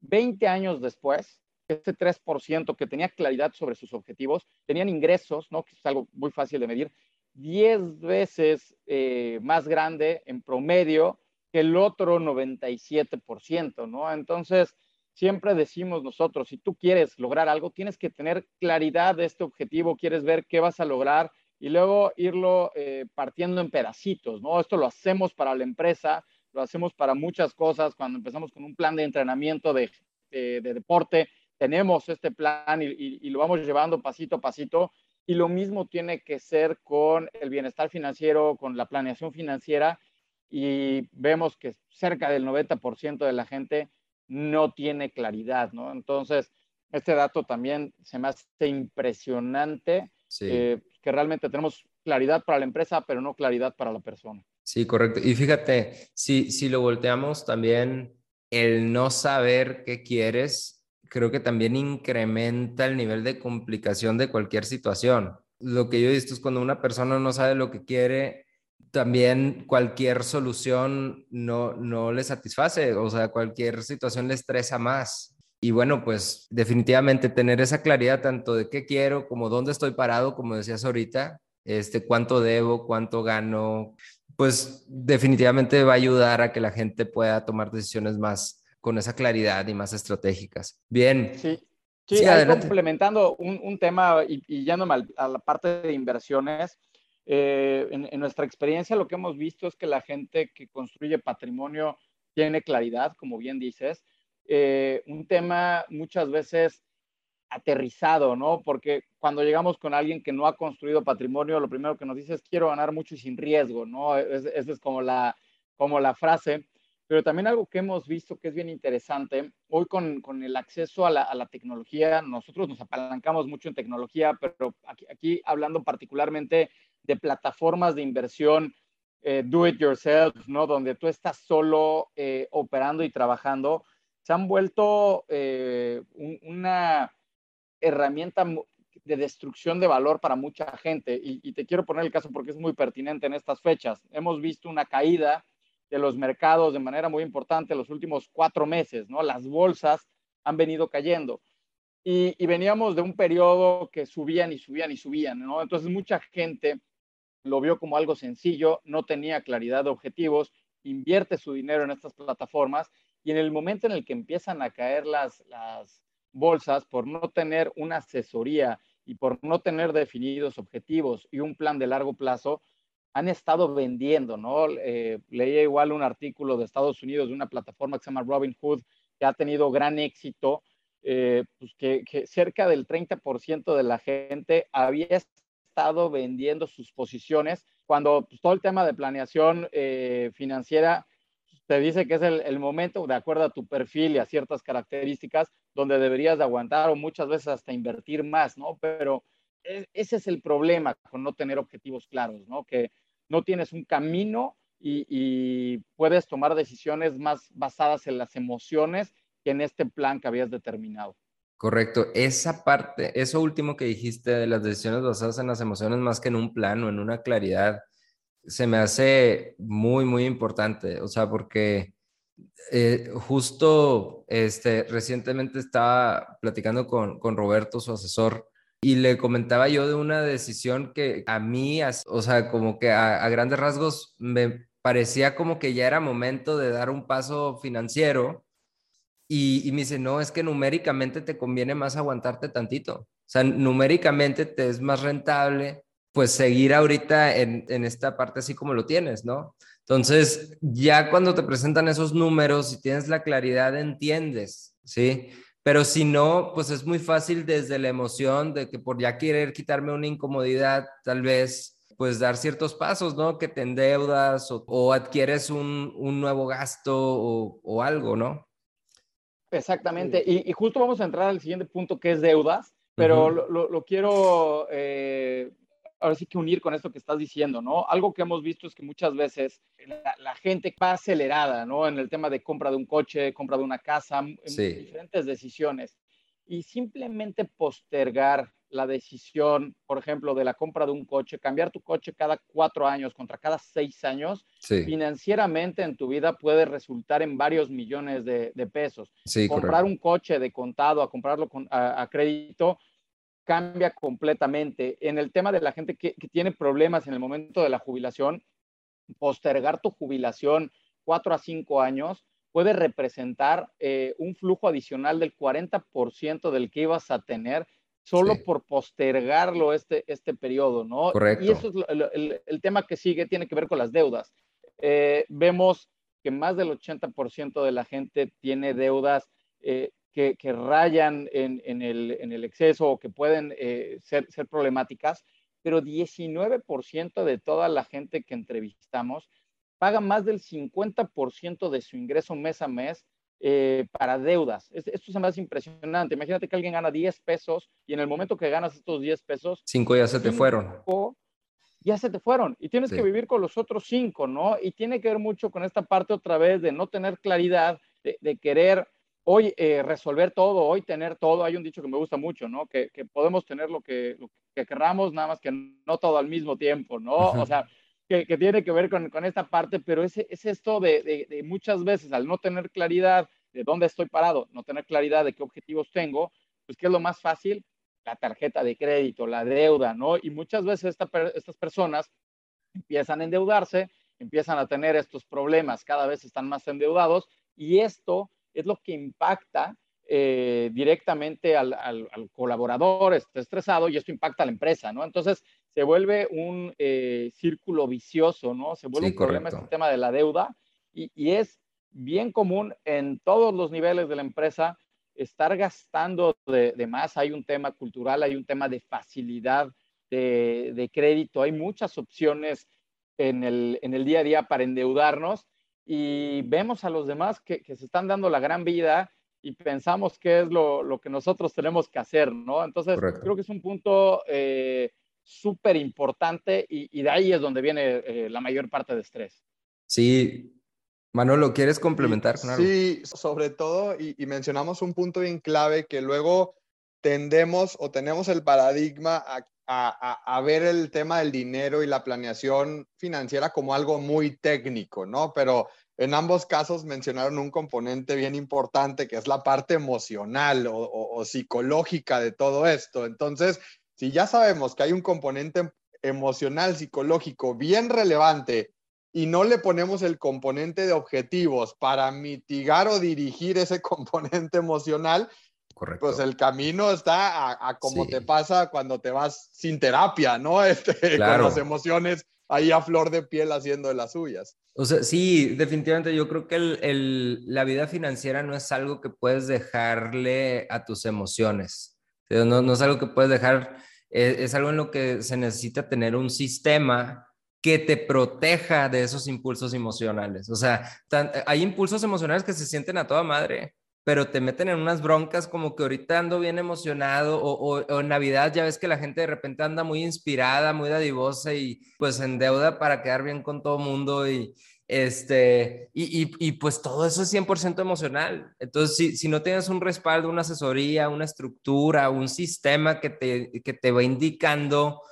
20 años después, este 3% que tenía claridad sobre sus objetivos, tenían ingresos, ¿no? Que es algo muy fácil de medir, 10 veces eh, más grande en promedio que el otro 97%, ¿no? Entonces, siempre decimos nosotros, si tú quieres lograr algo, tienes que tener claridad de este objetivo, quieres ver qué vas a lograr y luego irlo eh, partiendo en pedacitos, ¿no? Esto lo hacemos para la empresa, lo hacemos para muchas cosas. Cuando empezamos con un plan de entrenamiento de, deporte, tenemos este plan y, lo vamos llevando pasito a pasito. Y lo mismo tiene que ser con el bienestar financiero, con la planeación financiera. Y vemos que cerca del 90% de la gente no tiene claridad, ¿no? Entonces, este dato también se me hace impresionante, eh, que realmente tenemos claridad para la empresa, pero no claridad para la persona. Sí, correcto. Y fíjate, si, si lo volteamos también, el no saber qué quieres, creo que también incrementa el nivel de complicación de cualquier situación. Lo que yo he visto es cuando una persona no sabe lo que quiere, también cualquier solución no, no le satisface, o sea, cualquier situación le estresa más. Y bueno, pues definitivamente tener esa claridad tanto de qué quiero como dónde estoy parado, como decías ahorita, este, cuánto debo, cuánto gano, pues definitivamente va a ayudar a que la gente pueda tomar decisiones más con esa claridad y más estratégicas. Bien. Sí, sí, complementando un, tema y, y yéndome a la parte de inversiones, eh, en, nuestra experiencia lo que hemos visto es que la gente que construye patrimonio tiene claridad, como bien dices. Eh, un tema muchas veces aterrizado, ¿no? Porque cuando llegamos con alguien que no ha construido patrimonio, lo primero que nos dice es quiero ganar mucho y sin riesgo, ¿no? Esa es como la, como la frase. Pero también algo que hemos visto que es bien interesante, hoy con, con el acceso a la, a la, tecnología, nosotros nos apalancamos mucho en tecnología, pero aquí, aquí hablando particularmente de plataformas de inversión eh, do it yourself, ¿no? Donde tú estás solo eh, operando y trabajando, se han vuelto eh, una herramienta de destrucción de valor para mucha gente. Y, te quiero poner el caso porque es muy pertinente en estas fechas. Hemos visto una caída de los mercados de manera muy importante los últimos cuatro meses, ¿no? Las bolsas han venido cayendo. Y, y, veníamos de un periodo que subían y subían y subían, ¿no? Entonces mucha gente lo vio como algo sencillo, no tenía claridad de objetivos, invierte su dinero en estas plataformas y en el momento en el que empiezan a caer las, bolsas por no tener una asesoría y por no tener definidos objetivos y un plan de largo plazo, han estado vendiendo, ¿no? Eh, leía igual un artículo de Estados Unidos de una plataforma que se llama Robinhood, que ha tenido gran éxito, eh, pues que, cerca del 30% de la gente había estado vendiendo sus posiciones cuando pues, todo el tema de planeación eh, financiera te dice que es el, momento, de acuerdo a tu perfil y a ciertas características, donde deberías de aguantar o muchas veces hasta invertir más, ¿no? Pero e, ese es el problema con no tener objetivos claros, ¿no? Que no tienes un camino y, y, puedes tomar decisiones más basadas en las emociones que en este plan que habías determinado. Correcto. Esa parte, eso último que dijiste de las decisiones basadas en las emociones más que en un plan o en una claridad, se me hace muy, muy importante, o sea, porque eh, justo este, recientemente estaba platicando con, con Roberto, su asesor, y le comentaba yo de una decisión que a mí, o sea, como que a, grandes rasgos me parecía como que ya era momento de dar un paso financiero. Y, y, me dice, no, es que numéricamente te conviene más aguantarte tantito. O sea, numéricamente te es más rentable pues seguir ahorita en, esta parte así como lo tienes, ¿no? Entonces, ya cuando te presentan esos números y tienes la claridad, entiendes, ¿sí? Pero si no, pues es muy fácil desde la emoción de que por ya querer quitarme una incomodidad, tal vez, pues dar ciertos pasos, ¿no? Que te endeudas o, adquieres un, nuevo gasto o, algo, ¿no? Exactamente. Y, justo vamos a entrar al siguiente punto que es deudas, pero lo, quiero eh, ahora sí que unir con esto que estás diciendo, ¿no? Algo que hemos visto es que muchas veces la, gente va acelerada, ¿no? En el tema de compra de un coche, compra de una casa, en diferentes decisiones. Y simplemente postergar la decisión, por ejemplo, de la compra de un coche, cambiar tu coche cada cuatro años contra cada seis años, financieramente en tu vida puede resultar en varios millones de, pesos. Comprar un coche de contado a comprarlo a, crédito cambia completamente. En el tema de la gente que, tiene problemas en el momento de la jubilación, postergar tu jubilación cuatro a cinco años puede representar eh, un flujo adicional del 40% del que ibas a tener solo por postergarlo este, este periodo, ¿no? Correcto. Y eso es el, tema que sigue, tiene que ver con las deudas. Eh, vemos que más del 80% de la gente tiene deudas eh, que, rayan en, el, exceso o que pueden eh, ser, problemáticas, pero 19% de toda la gente que entrevistamos paga más del 50% de su ingreso mes a mes eh, para deudas. Esto es más impresionante. Imagínate que alguien gana 10 pesos y en el momento que ganas estos 10 pesos... 5 ya se te fueron. Ya se te fueron y tienes que vivir con los otros 5, ¿no? Y tiene que ver mucho con esta parte otra vez de no tener claridad, de querer hoy eh, resolver todo, hoy tener todo. Hay un dicho que me gusta mucho, ¿no? Que, podemos tener lo que, lo que querramos, nada más que no todo al mismo tiempo, ¿no? O sea, que, tiene que ver con, esta parte, pero es, es esto de, de, muchas veces al no tener claridad de dónde estoy parado, no tener claridad de qué objetivos tengo, pues ¿qué es lo más fácil? La tarjeta de crédito, la deuda, ¿no? Y muchas veces estas personas empiezan a endeudarse, empiezan a tener estos problemas, cada vez están más endeudados y esto es lo que impacta eh, directamente al, colaborador, está estresado y esto impacta a la empresa, ¿no? Entonces se vuelve un eh, círculo vicioso, ¿no? Se vuelve un problema este tema de la deuda y, es bien común en todos los niveles de la empresa estar gastando de, más. Hay un tema cultural, hay un tema de facilidad de, crédito, hay muchas opciones en el, en el día a día para endeudarnos y vemos a los demás que, se están dando la gran vida y pensamos que es lo, que nosotros tenemos que hacer, ¿no? Entonces, creo que es un punto eh, súper importante y, de ahí es donde viene eh, la mayor parte de estrés. Sí. Manolo, ¿quieres complementar con algo? Sí, sobre todo, y, y mencionamos un punto bien clave que luego tendemos o tenemos el paradigma a, a, ver el tema del dinero y la planeación financiera como algo muy técnico, ¿no? Pero en ambos casos mencionaron un componente bien importante que es la parte emocional o, o psicológica de todo esto. Entonces, si ya sabemos que hay un componente emocional, psicológico bien relevante y no le ponemos el componente de objetivos para mitigar o dirigir ese componente emocional, Correcto. pues el camino está a, como te pasa cuando te vas sin terapia, ¿no? Este, Con las emociones ahí a flor de piel haciendo de las suyas. O sea, sí, definitivamente yo creo que el, la vida financiera no es algo que puedes dejarle a tus emociones. No, no es algo que puedes dejar, es, algo en lo que se necesita tener un sistema que te proteja de esos impulsos emocionales. O sea, hay impulsos emocionales que se sienten a toda madre, pero te meten en unas broncas como que ahorita ando bien emocionado o, en Navidad ya ves que la gente de repente anda muy inspirada, muy dadivosa y pues en deuda para quedar bien con todo mundo y este, y, y, pues todo eso es 100% emocional. Entonces, si, si, no tienes un respaldo, una asesoría, una estructura, un sistema que te, que te va indicando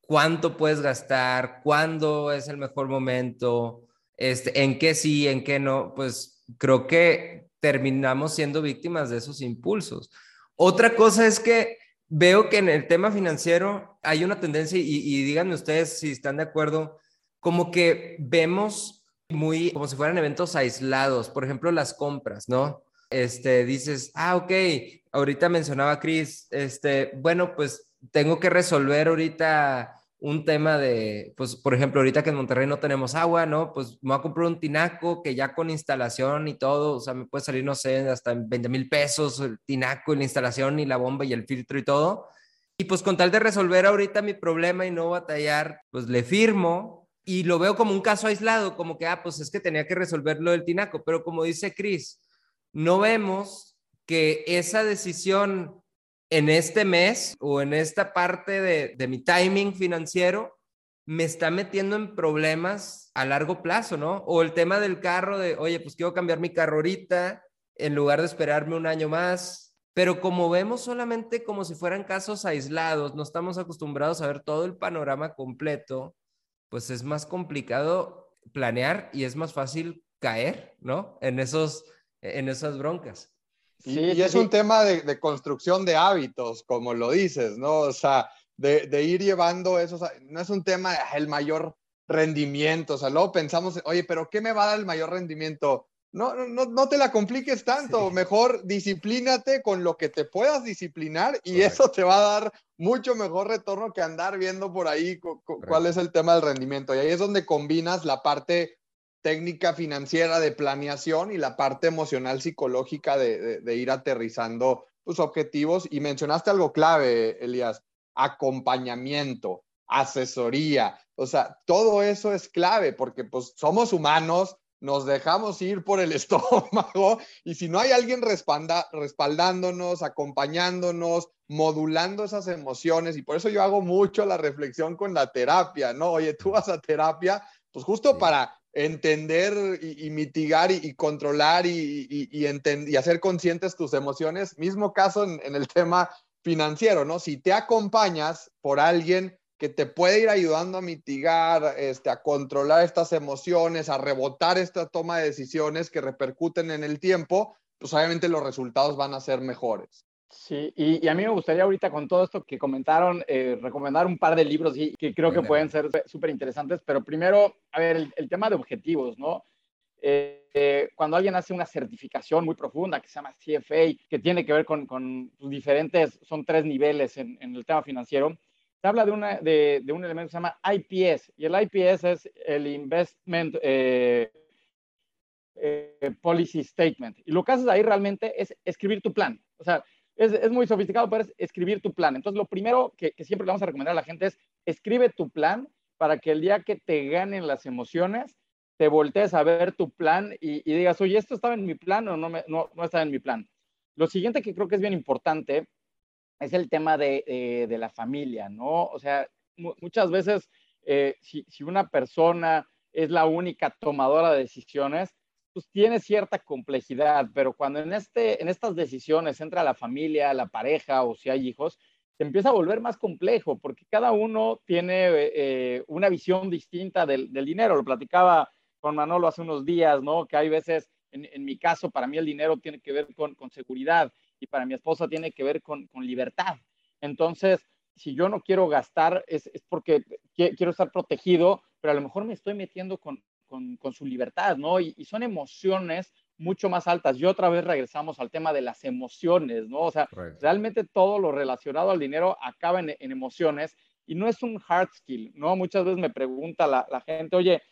cuánto puedes gastar, cuándo es el mejor momento, este, en qué sí, en qué no, pues creo que terminamos siendo víctimas de esos impulsos. Otra cosa es que veo que en el tema financiero hay una tendencia, y, y díganme ustedes si están de acuerdo, como que vemos muy como si fueran eventos aislados, por ejemplo, las compras, ¿no? Este, dices, ah, ok, ahorita mencionaba Chris, este, bueno, pues tengo que resolver ahorita un tema de, pues, por ejemplo, ahorita que en Monterrey no tenemos agua, ¿no? Pues me voy a comprar un tinaco que ya con instalación y todo, o sea, me puede salir, no sé, hasta 20 mil pesos el tinaco y la instalación y la bomba y el filtro y todo. Y pues con tal de resolver ahorita mi problema y no batallar, pues le firmo y lo veo como un caso aislado, como que, ah, pues es que tenía que resolverlo del tinaco, pero como dice Chris, no vemos que esa decisión en este mes o en esta parte de, mi timing financiero me está metiendo en problemas a largo plazo, ¿no? O el tema del carro de, oye, pues quiero cambiar mi carro ahorita en lugar de esperarme un año más. Pero como vemos solamente como si fueran casos aislados, no estamos acostumbrados a ver todo el panorama completo, pues es más complicado planear y es más fácil caer, ¿no? En, esos, en esas broncas. Y, es un tema de, construcción de hábitos, como lo dices, ¿no? O sea, de, ir llevando esos, no es un tema el mayor rendimiento, o sea, luego pensamos, oye, pero ¿qué me va a dar el mayor rendimiento? No, no, no te la compliques tanto, mejor disciplínate con lo que te puedas disciplinar y eso te va a dar mucho mejor retorno que andar viendo por ahí cuál es el tema del rendimiento. Y ahí es donde combinas la parte técnica financiera de planeación y la parte emocional psicológica de, ir aterrizando tus objetivos. Y mencionaste algo clave, Elías, acompañamiento, asesoría. O sea, todo eso es clave porque pues somos humanos, nos dejamos ir por el estómago y si no hay alguien respaldándonos, acompañándonos, modulando esas emociones, y por eso yo hago mucho la reflexión con la terapia, ¿no? Oye, tú vas a terapia, pues justo para entender y, mitigar y, controlar y, y, hacer conscientes tus emociones. Mismo caso en, el tema financiero, ¿no? Si te acompañas por alguien que te puede ir ayudando a mitigar, este, a controlar estas emociones, a rebotar esta toma de decisiones que repercuten en el tiempo, pues obviamente los resultados van a ser mejores. Sí, y, a mí me gustaría ahorita con todo esto que comentaron, eh, recomendar un par de libros que creo que pueden ser súper interesantes, pero primero, a ver, el, tema de objetivos, ¿no? Eh, eh, cuando alguien hace una certificación muy profunda que se llama CFA, que tiene que ver con, con diferentes, son tres niveles en, en, el tema financiero, se habla de, una, de, de, un elemento que se llama IPS, y el IPS es el Investment Policy Statement. Y lo que haces ahí realmente es escribir tu plan. O sea, es, muy sofisticado, pero es escribir tu plan. Entonces, lo primero que, siempre le vamos a recomendar a la gente es escribe tu plan para que el día que te ganen las emociones, te voltees a ver tu plan y, digas, oye, ¿esto estaba en mi plan o no, no, no, estaba en mi plan? Lo siguiente que creo que es bien importante es el tema de, de, la familia, ¿no? O sea, muchas veces, eh, si, si una persona es la única tomadora de decisiones, pues tiene cierta complejidad, pero cuando en, este, en estas decisiones entra la familia, la pareja o si hay hijos, se empieza a volver más complejo porque cada uno tiene eh, una visión distinta del, dinero. Lo platicaba con Manolo hace unos días, ¿no? Que hay veces, en, mi caso, para mí el dinero tiene que ver con, seguridad y para mi esposa tiene que ver con, libertad. Entonces, si yo no quiero gastar, es, porque quiero estar protegido, pero a lo mejor me estoy metiendo con, con, su libertad, ¿no? Y, son emociones mucho más altas. Y otra vez regresamos al tema de las emociones, ¿no? O sea, realmente todo lo relacionado al dinero acaba en, emociones y no es un hard skill, ¿no? Muchas veces me pregunta la, gente, oye,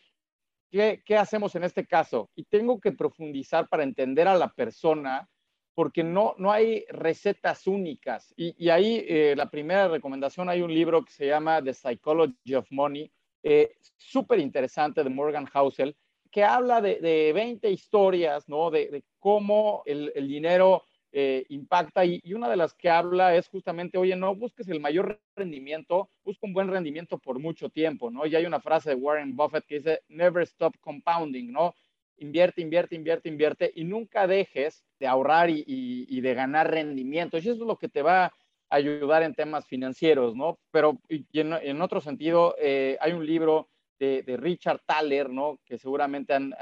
¿qué, ¿qué, hacemos en este caso? Y tengo que profundizar para entender a la persona porque no, no hay recetas únicas. Y, y ahí eh, la primera recomendación, hay un libro que se llama The Psychology of Money, eh, súper interesante de Morgan Housel, que habla de, 20 historias, ¿no? De, cómo el, dinero eh, impacta y, una de las que habla es justamente, oye, no busques el mayor rendimiento, busca un buen rendimiento por mucho tiempo, ¿no? Y hay una frase de Warren Buffett que dice, never stop compounding, ¿no? Invierte, invierte, invierte, invierte y nunca dejes de ahorrar y, y de ganar rendimiento. Y eso es lo que te va ayudar en temas financieros, ¿no? Pero en, otro sentido, eh, hay un libro de, Richard Thaler, ¿no? Que seguramente han,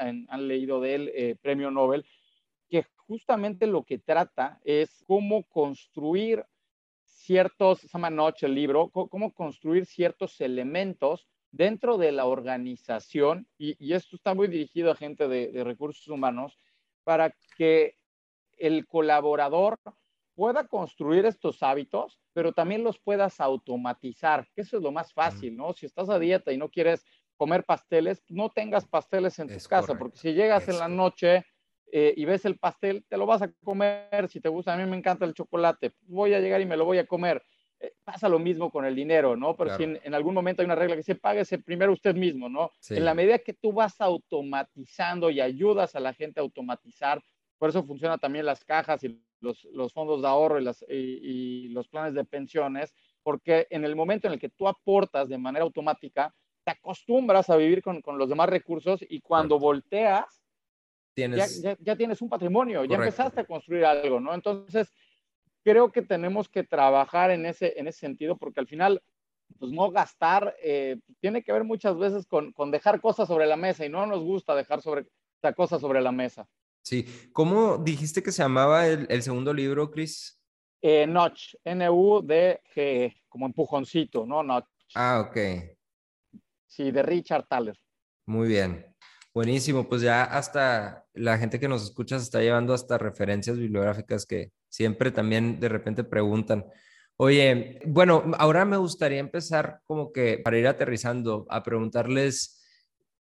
leído de él, eh, premio Nobel, que justamente lo que trata es cómo construir ciertos, se llama Noche el libro, cómo construir ciertos elementos dentro de la organización, y, esto está muy dirigido a gente de recursos humanos, para que el colaborador pueda construir estos hábitos, pero también los puedas automatizar, que eso es lo más fácil, ¿no? Si estás a dieta y no quieres comer pasteles, no tengas pasteles en tu casa, porque si llegas en la noche eh, y ves el pastel, te lo vas a comer. Si te gusta, a mí me encanta el chocolate, voy a llegar y me lo voy a comer. Eh, pasa lo mismo con el dinero, ¿no? Pero si en, algún momento hay una regla que dice, páguese primero usted mismo, ¿no? En la medida que tú vas automatizando y ayudas a la gente a automatizar, por eso funcionan también las cajas y los, los fondos de ahorro y, las, y, los planes de pensiones, porque en el momento en el que tú aportas de manera automática, te acostumbras a vivir con, con los demás recursos y cuando volteas, tienes... Ya, ya, tienes un patrimonio, ya empezaste a construir algo, ¿no? Entonces, creo que tenemos que trabajar en ese, en ese sentido, porque al final, pues no gastar eh, tiene que ver muchas veces con, con, dejar cosas sobre la mesa y no nos gusta dejar sobre, cosas sobre la mesa. Sí. ¿Cómo dijiste que se llamaba el, segundo libro, Chris? Eh, Notch, N-U-D-G, como empujoncito, ¿no? Notch. Ah, ok. Sí, de Richard Thaler. Muy bien. Buenísimo, pues ya hasta la gente que nos escucha se está llevando hasta referencias bibliográficas que siempre también de repente preguntan. Oye, bueno, ahora me gustaría empezar como que para ir aterrizando a preguntarles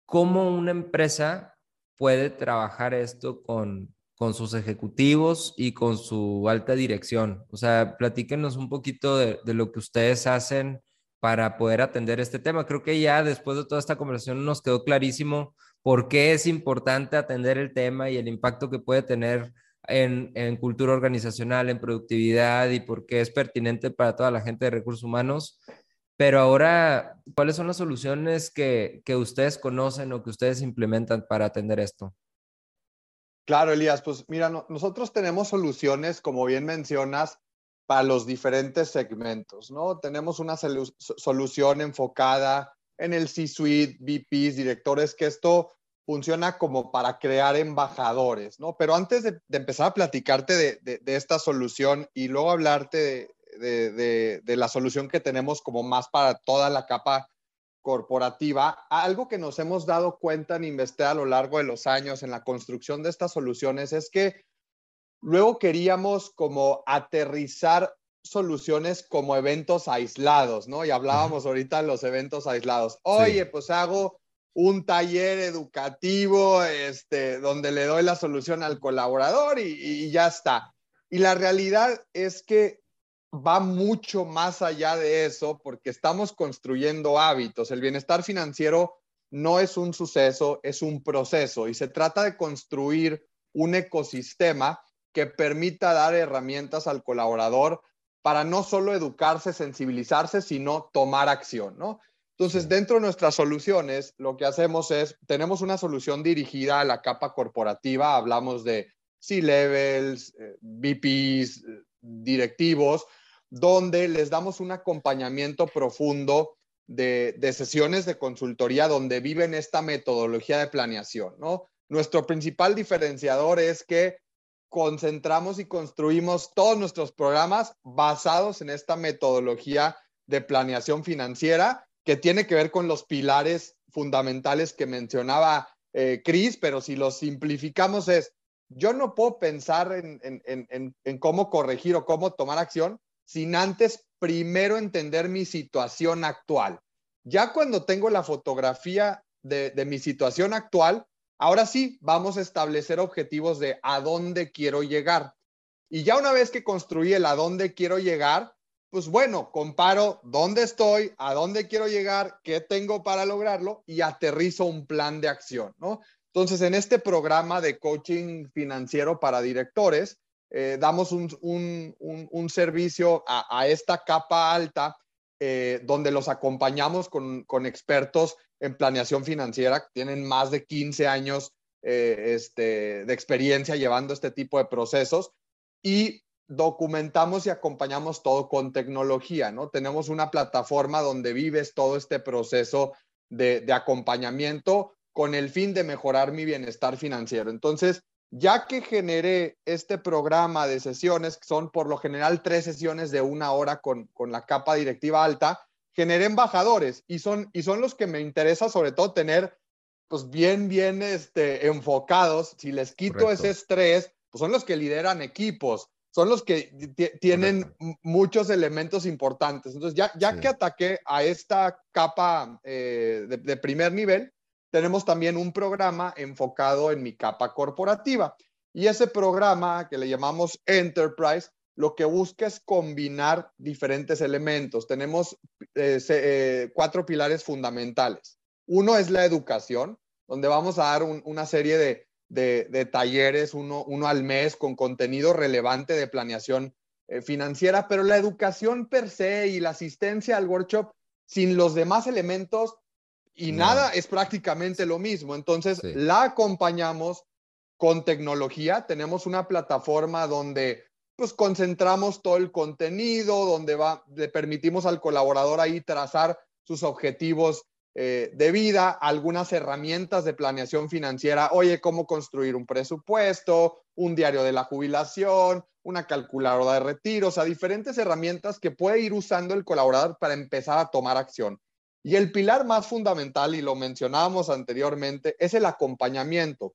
cómo una empresa puede trabajar esto con, con sus ejecutivos y con su alta dirección. O sea, platíquenos un poquito de, lo que ustedes hacen para poder atender este tema. Creo que ya después de toda esta conversación nos quedó clarísimo por qué es importante atender el tema y el impacto que puede tener en, en, cultura organizacional, en productividad y por qué es pertinente para toda la gente de recursos humanos. Pero ahora, ¿cuáles son las soluciones que, ustedes conocen o que ustedes implementan para atender esto? Claro, Elías, pues mira, nosotros tenemos soluciones, como bien mencionas, para los diferentes segmentos, ¿no? Tenemos una solución enfocada en el C-suite, VPs, directores, que esto funciona como para crear embajadores, ¿no? Pero antes de, empezar a platicarte de, de, esta solución y luego hablarte de, de, la solución que tenemos como más para toda la capa corporativa. Algo que nos hemos dado cuenta en Invested a lo largo de los años en la construcción de estas soluciones es que luego queríamos como aterrizar soluciones como eventos aislados, ¿no? Y hablábamos ahorita de los eventos aislados. Oye, pues hago un taller educativo este, donde le doy la solución al colaborador y, y ya está. Y la realidad es que va mucho más allá de eso porque estamos construyendo hábitos. El bienestar financiero no es un suceso, es un proceso y se trata de construir un ecosistema que permita dar herramientas al colaborador para no solo educarse, sensibilizarse, sino tomar acción, ¿no? Entonces, dentro de nuestras soluciones, lo que hacemos es, tenemos una solución dirigida a la capa corporativa, hablamos de C-levels, eh, VPs, eh, directivos, donde les damos un acompañamiento profundo de, de, sesiones de consultoría donde viven esta metodología de planeación, ¿no? Nuestro principal diferenciador es que concentramos y construimos todos nuestros programas basados en esta metodología de planeación financiera que tiene que ver con los pilares fundamentales que mencionaba eh, Chris, pero si lo simplificamos es, yo no puedo pensar en, cómo corregir o cómo tomar acción sin antes primero entender mi situación actual. Ya cuando tengo la fotografía de, mi situación actual, ahora sí vamos a establecer objetivos de a dónde quiero llegar. Y ya una vez que construí el a dónde quiero llegar, pues bueno, comparo dónde estoy, a dónde quiero llegar, qué tengo para lograrlo y aterrizo un plan de acción, ¿no? Entonces, en este programa de coaching financiero para directores, eh, damos un, servicio a, esta capa alta eh, donde los acompañamos con, expertos en planeación financiera, que tienen más de 15 años eh, este, de experiencia llevando este tipo de procesos y documentamos y acompañamos todo con tecnología, ¿no? Tenemos una plataforma donde vives todo este proceso de, acompañamiento con el fin de mejorar mi bienestar financiero. Entonces, ya que generé este programa de sesiones, que son por lo general tres sesiones de una hora con, la capa directiva alta, generé embajadores y son, y son los que me interesa sobre todo tener pues bien, bien este, enfocados. Si les quito ese estrés, pues son los que lideran equipos, son los que tienen muchos elementos importantes. Entonces, ya, ya que ataqué a esta capa eh, de, primer nivel, tenemos también un programa enfocado en mi capa corporativa. Y ese programa que le llamamos Enterprise, lo que busca es combinar diferentes elementos. Tenemos eh, eh, cuatro pilares fundamentales. Uno es la educación, donde vamos a dar una serie de, de, talleres, uno, uno, al mes, con contenido relevante de planeación eh, financiera, pero la educación per se y la asistencia al workshop sin los demás elementos y nada es prácticamente lo mismo. Entonces, la acompañamos con tecnología. Tenemos una plataforma donde pues concentramos todo el contenido, donde va, le permitimos al colaborador ahí trazar sus objetivos eh, de vida, algunas herramientas de planeación financiera, oye, cómo construir un presupuesto, un diario de la jubilación, una calculadora de retiro, o sea, diferentes herramientas que puede ir usando el colaborador para empezar a tomar acción. Y el pilar más fundamental, y lo mencionábamos anteriormente, es el acompañamiento.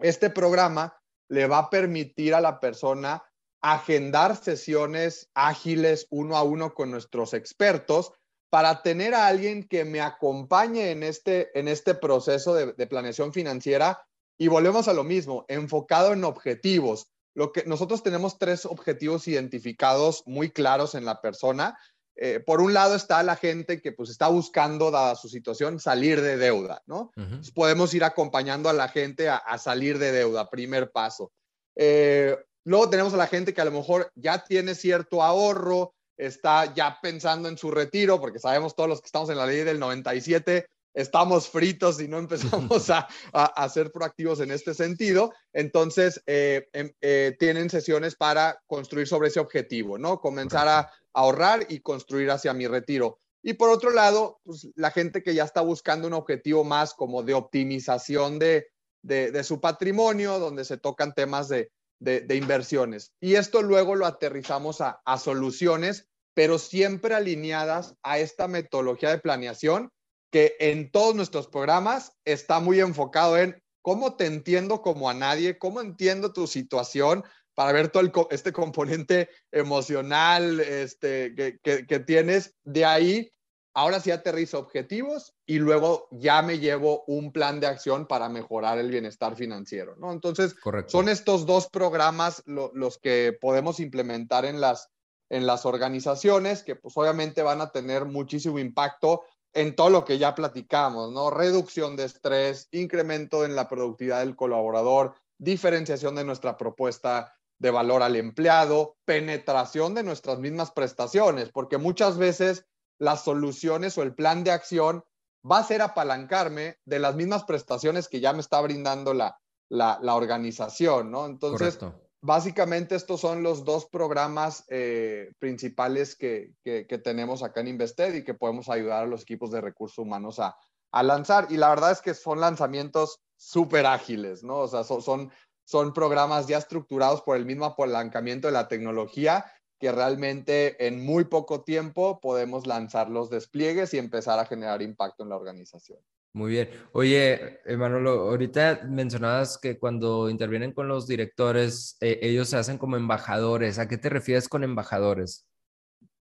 Este programa le va a permitir a la persona agendar sesiones ágiles uno a uno con nuestros expertos para tener a alguien que me acompañe en este, en este proceso de, planeación financiera. Y volvemos a lo mismo, enfocado en objetivos. Lo que nosotros tenemos tres objetivos identificados muy claros en la persona. Eh, por un lado está la gente que pues está buscando, dada su situación, salir de deuda, ¿no? podemos ir acompañando a la gente a, salir de deuda, primer paso. Eh, luego tenemos a la gente que a lo mejor ya tiene cierto ahorro, está ya pensando en su retiro, porque sabemos todos los que estamos en la ley del 97, estamos fritos y no empezamos a, a, ser proactivos en este sentido. Entonces, eh, em, eh, tienen sesiones para construir sobre ese objetivo, ¿no? Comenzar a ahorrar y construir hacia mi retiro. Y por otro lado, pues, la gente que ya está buscando un objetivo más como de optimización de, de, su patrimonio, donde se tocan temas de, de, inversiones. Y esto luego lo aterrizamos a, soluciones, pero siempre alineadas a esta metodología de planeación que en todos nuestros programas está muy enfocado en cómo te entiendo como a nadie, cómo entiendo tu situación para ver todo este componente emocional este, que, que, tienes. De ahí ahora sí aterrizo objetivos y luego ya me llevo un plan de acción para mejorar el bienestar financiero, ¿no? Entonces, son estos dos programas los que podemos implementar en las, en las organizaciones que pues obviamente van a tener muchísimo impacto en todo lo que ya platicamos, ¿no? Reducción de estrés, incremento en la productividad del colaborador, diferenciación de nuestra propuesta de valor al empleado, penetración de nuestras mismas prestaciones, porque muchas veces las soluciones o el plan de acción va a ser apalancarme de las mismas prestaciones que ya me está brindando la, la, organización, ¿no? Entonces, básicamente estos son los dos programas eh, principales que, que, tenemos acá en Invested y que podemos ayudar a los equipos de recursos humanos a, a lanzar. Y la verdad es que son lanzamientos súper ágiles, ¿no? O sea, son, son, son programas ya estructurados por el mismo apalancamiento de la tecnología que realmente en muy poco tiempo podemos lanzar los despliegues y empezar a generar impacto en la organización. Muy bien. Oye, Emanuel, ahorita mencionabas que cuando intervienen con los directores, eh, ellos se hacen como embajadores. ¿A qué te refieres con embajadores?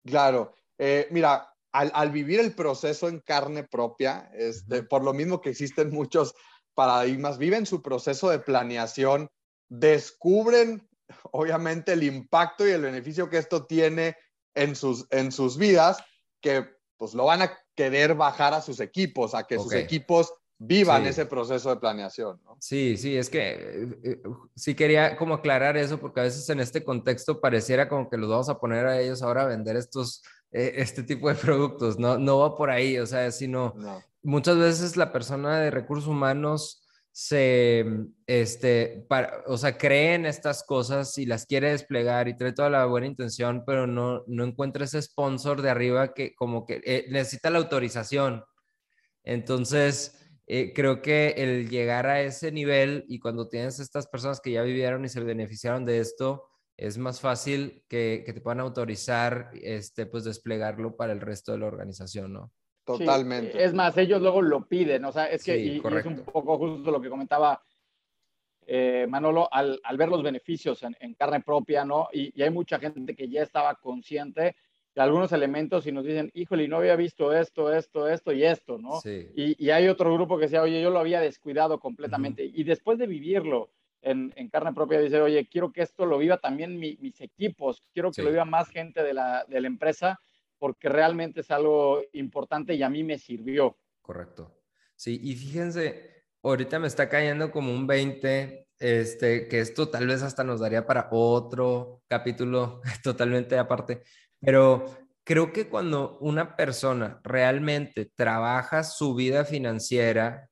Claro. Eh, mira, al, vivir el proceso en carne propia, este, por lo mismo que existen muchos paradigmas, viven su proceso de planeación, descubren obviamente el impacto y el beneficio que esto tiene en sus, en sus vidas, que pues lo van a querer bajar a sus equipos, a que sus equipos vivan ese proceso de planeación. ¿no? Sí, sí, es que eh, eh, sí quería como aclarar eso, porque a veces en este contexto pareciera como que los vamos a poner a ellos ahora a vender estos, eh, este tipo de productos, no, no va por ahí, o sea, sino muchas veces la persona de recursos humanos se, este, para, o sea, cree en estas cosas y las quiere desplegar y trae toda la buena intención, pero no, no encuentra ese sponsor de arriba que como que eh, necesita la autorización. Entonces, eh, creo que el llegar a ese nivel y cuando tienes estas personas que ya vivieron y se beneficiaron de esto, es más fácil que, que te puedan autorizar, este, pues desplegarlo para el resto de la organización, ¿no? Totalmente. es más, ellos luego lo piden, o sea, es que y, es un poco justo lo que comentaba eh, Manolo, al, al, ver los beneficios en, en carne propia, ¿no? Y, y, hay mucha gente que ya estaba consciente de algunos elementos y nos dicen, híjole, no había visto esto, esto, esto y esto, ¿no? Sí. Y, y, hay otro grupo que decía, oye, yo lo había descuidado completamente. Y después de vivirlo en, en, carne propia, dice, oye, quiero que esto lo viva también mis equipos, quiero que lo viva más gente de la, de la empresa porque realmente es algo importante y a mí me sirvió. Correcto. Sí, y fíjense, ahorita me está cayendo como un 20, este, que esto tal vez hasta nos daría para otro capítulo totalmente aparte, pero creo que cuando una persona realmente trabaja su vida financiera,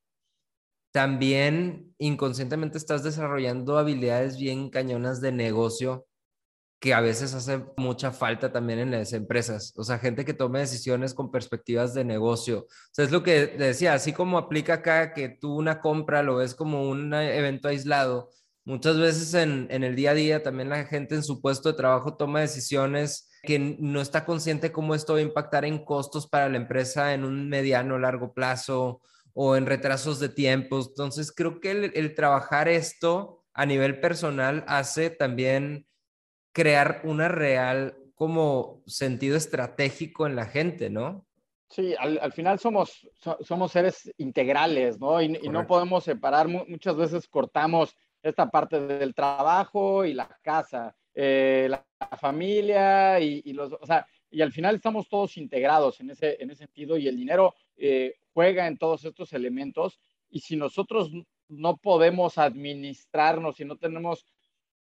también inconscientemente estás desarrollando habilidades bien cañonas de negocio que a veces hace mucha falta también en las empresas. O sea, gente que tome decisiones con perspectivas de negocio. O sea, es lo que decía, así como aplica acá que tú una compra lo ves como un evento aislado, muchas veces en, el día a día también la gente en su puesto de trabajo toma decisiones que no está consciente cómo esto va a impactar en costos para la empresa en un mediano o largo plazo o en retrasos de tiempos. Entonces, creo que el, el trabajar esto a nivel personal hace también crear una real como sentido estratégico en la gente, ¿no? Sí, al, final somos, somos seres integrales, ¿no? Y, no podemos separar, muchas veces cortamos esta parte del trabajo y la casa, eh, la, familia y, los, o sea, y al final estamos todos integrados en ese, en ese sentido y el dinero eh, juega en todos estos elementos y si nosotros no podemos administrarnos, si no tenemos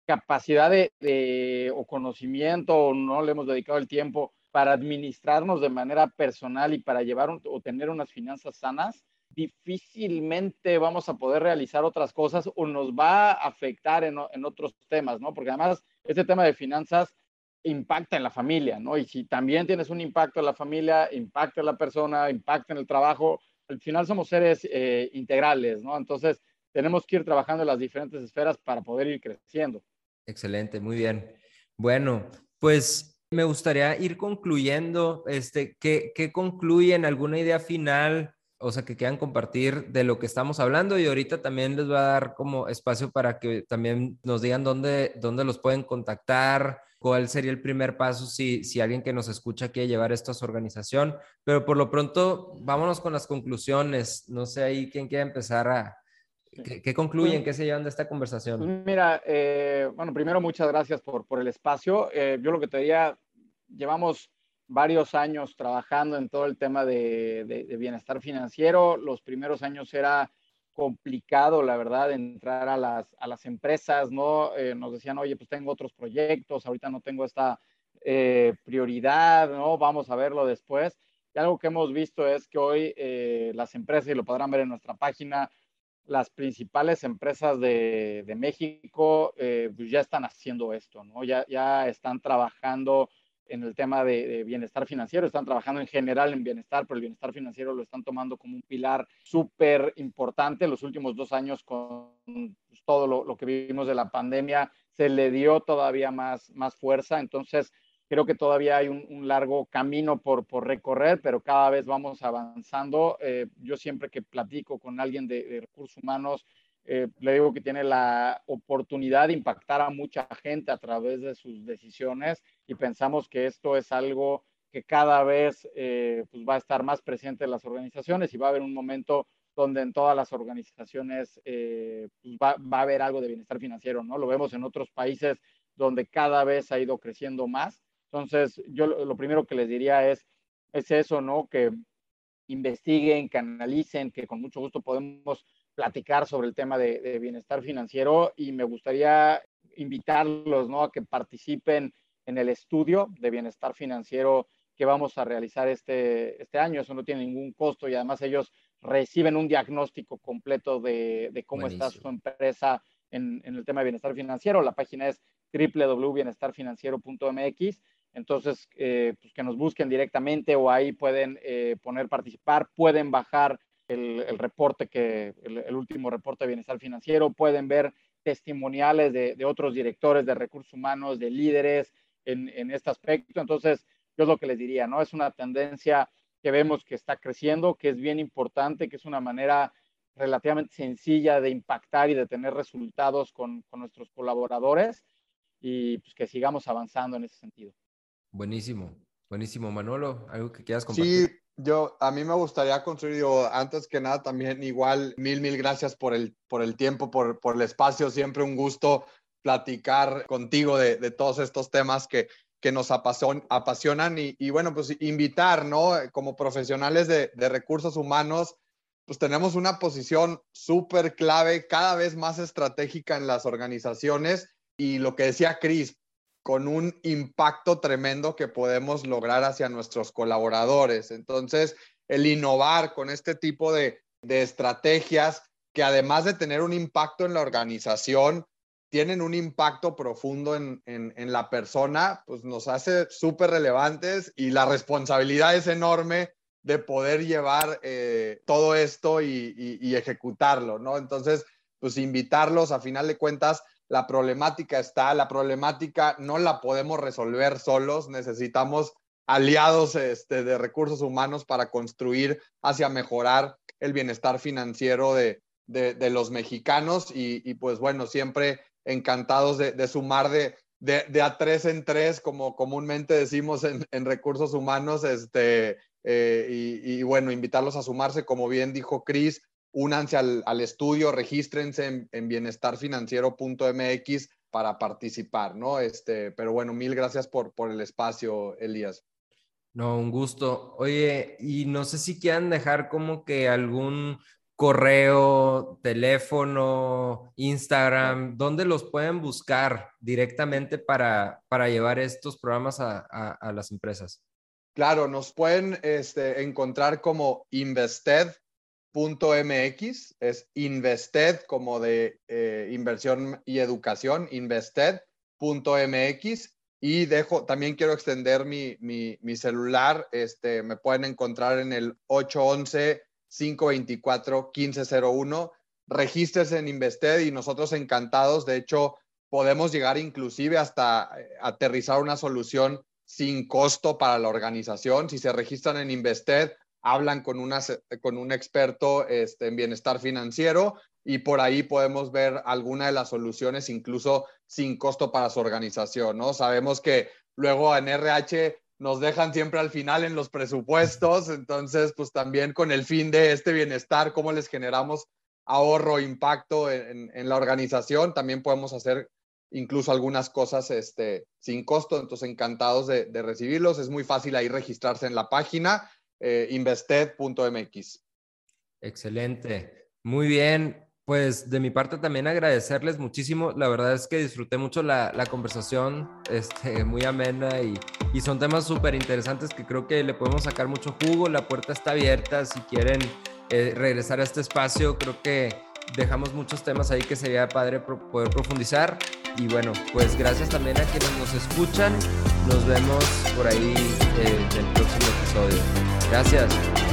capacidad de, o conocimiento o no le hemos dedicado el tiempo para administrarnos de manera personal y para llevar o tener unas finanzas sanas, difícilmente vamos a poder realizar otras cosas o nos va a afectar en, en, otros temas, ¿no? Porque además este tema de finanzas impacta en la familia, ¿no? Y si también tienes un impacto en la familia, impacta en la persona, impacta en el trabajo, al final somos seres eh, integrales, ¿no? Entonces tenemos que ir trabajando en las diferentes esferas para poder ir creciendo. Excelente, muy bien. Bueno, pues me gustaría ir concluyendo, este, ¿qué, qué concluyen? ¿Alguna idea final? O sea, que quieran compartir de lo que estamos hablando y ahorita también les voy a dar como espacio para que también nos digan dónde, dónde los pueden contactar, cuál sería el primer paso si, si alguien que nos escucha quiere llevar esto a su organización. Pero por lo pronto, vámonos con las conclusiones. No sé ahí quién quiere empezar a, ¿Qué, concluyen? ¿Qué se llevan de esta conversación? Pues mira, eh, bueno, primero muchas gracias por, por el espacio. Eh, yo lo que te diría, llevamos varios años trabajando en todo el tema de, de, bienestar financiero. Los primeros años era complicado, la verdad, entrar a las, a las empresas, ¿no? Eh, nos decían, oye, pues tengo otros proyectos, ahorita no tengo esta prioridad, ¿no? Vamos a verlo después. Y algo que hemos visto es que hoy eh, las empresas, y lo podrán ver en nuestra página, las principales empresas de, de México eh, pues ya están haciendo esto, ¿no? Ya, ya están trabajando en el tema de, bienestar financiero, están trabajando en general en bienestar, pero el bienestar financiero lo están tomando como un pilar súper importante. Los últimos dos años con pues, todo lo, lo, que vivimos de la pandemia, se le dio todavía más, más fuerza. Entonces, creo que todavía hay un, largo camino por, por, recorrer, pero cada vez vamos avanzando. Eh, yo siempre que platico con alguien de, de recursos humanos, eh, le digo que tiene la oportunidad de impactar a mucha gente a través de sus decisiones y pensamos que esto es algo que cada vez eh, pues va a estar más presente en las organizaciones y va a haber un momento donde en todas las organizaciones eh, pues va, va, a haber algo de bienestar financiero, ¿no? Lo vemos en otros países donde cada vez ha ido creciendo más. Entonces, yo lo primero que les diría es, es eso, ¿no? Que investiguen, que analicen, que con mucho gusto podemos platicar sobre el tema de, bienestar financiero y me gustaría invitarlos ¿no? a que participen en el estudio de bienestar financiero que vamos a realizar este, este año. Eso no tiene ningún costo y además ellos reciben un diagnóstico completo de, de cómo está su empresa en, en, el tema de bienestar financiero. La página es www.bienestarfinanciero.mx. Entonces, eh, pues que nos busquen directamente o ahí pueden eh, poner participar, pueden bajar el, reporte que, el, último reporte de bienestar financiero, pueden ver testimoniales de, de otros directores de recursos humanos, de líderes en, en, este aspecto. Entonces, yo es lo que les diría, ¿no? Es una tendencia que vemos que está creciendo, que es bien importante, que es una manera relativamente sencilla de impactar y de tener resultados con, con nuestros colaboradores y pues que sigamos avanzando en ese sentido. Buenísimo, buenísimo. Manolo, ¿algo que quieras compartir? Sí, yo, a mí me gustaría construir, antes que nada, también igual, mil, mil gracias por el, por el tiempo, por, por el espacio. Siempre un gusto platicar contigo de, de todos estos temas que, que nos apasionan y, y, bueno, pues invitar, ¿no? Como profesionales de, de recursos humanos, pues tenemos una posición súper clave, cada vez más estratégica en las organizaciones y lo que decía Cris, con un impacto tremendo que podemos lograr hacia nuestros colaboradores. Entonces, el innovar con este tipo de, estrategias que además de tener un impacto en la organización, tienen un impacto profundo en, la persona, pues nos hace súper relevantes y la responsabilidad es enorme de poder llevar eh, todo esto y, y, ejecutarlo, ¿no? Entonces, pues invitarlos, a final de cuentas, la problemática está, la problemática no la podemos resolver solos, necesitamos aliados este, de recursos humanos para construir hacia mejorar el bienestar financiero de, de, los mexicanos y, pues bueno, siempre encantados de, sumar de, a tres en tres, como comúnmente decimos en, en recursos humanos, este, eh, y, y, bueno, invitarlos a sumarse, como bien dijo Cris, únanse al, al estudio, regístrense en, en, bienestarfinanciero.mx para participar, ¿no? Este, pero bueno, mil gracias por, por el espacio, Elías. No, un gusto. Oye, y no sé si quieran dejar como que algún correo, teléfono, Instagram, ¿dónde los pueden buscar directamente para, para llevar estos programas a, a, a las empresas? Claro, nos pueden este, encontrar como Invested .mx, es invested como de eh, inversión y educación, invested.mx. Y dejo, también quiero extender mi, mi, mi, celular, este, me pueden encontrar en el 811-524-1501. Regístrese en Invested y nosotros encantados, de hecho, podemos llegar inclusive hasta eh, aterrizar una solución sin costo para la organización. Si se registran en Invested, hablan con, una, con un experto este, en bienestar financiero y por ahí podemos ver alguna de las soluciones incluso sin costo para su organización, ¿no? Sabemos que luego en RH nos dejan siempre al final en los presupuestos, entonces pues también con el fin de este bienestar, cómo les generamos ahorro, impacto en, la organización, también podemos hacer incluso algunas cosas este, sin costo, entonces encantados de recibirlos, es muy fácil ahí registrarse en la página eh, invested.mx. Excelente. Muy bien. pues de mi parte también agradecerles muchísimo. La verdad es que disfruté mucho la, la conversación, este, muy amena y, y son temas súper interesantes que creo que le podemos sacar mucho jugo. La puerta está abierta si quieren eh, regresar a este espacio. Creo que dejamos muchos temas ahí que sería padre poder profundizar. Y bueno, pues gracias también a quienes nos escuchan. Nos vemos por ahí eh, en el próximo episodio. Gracias.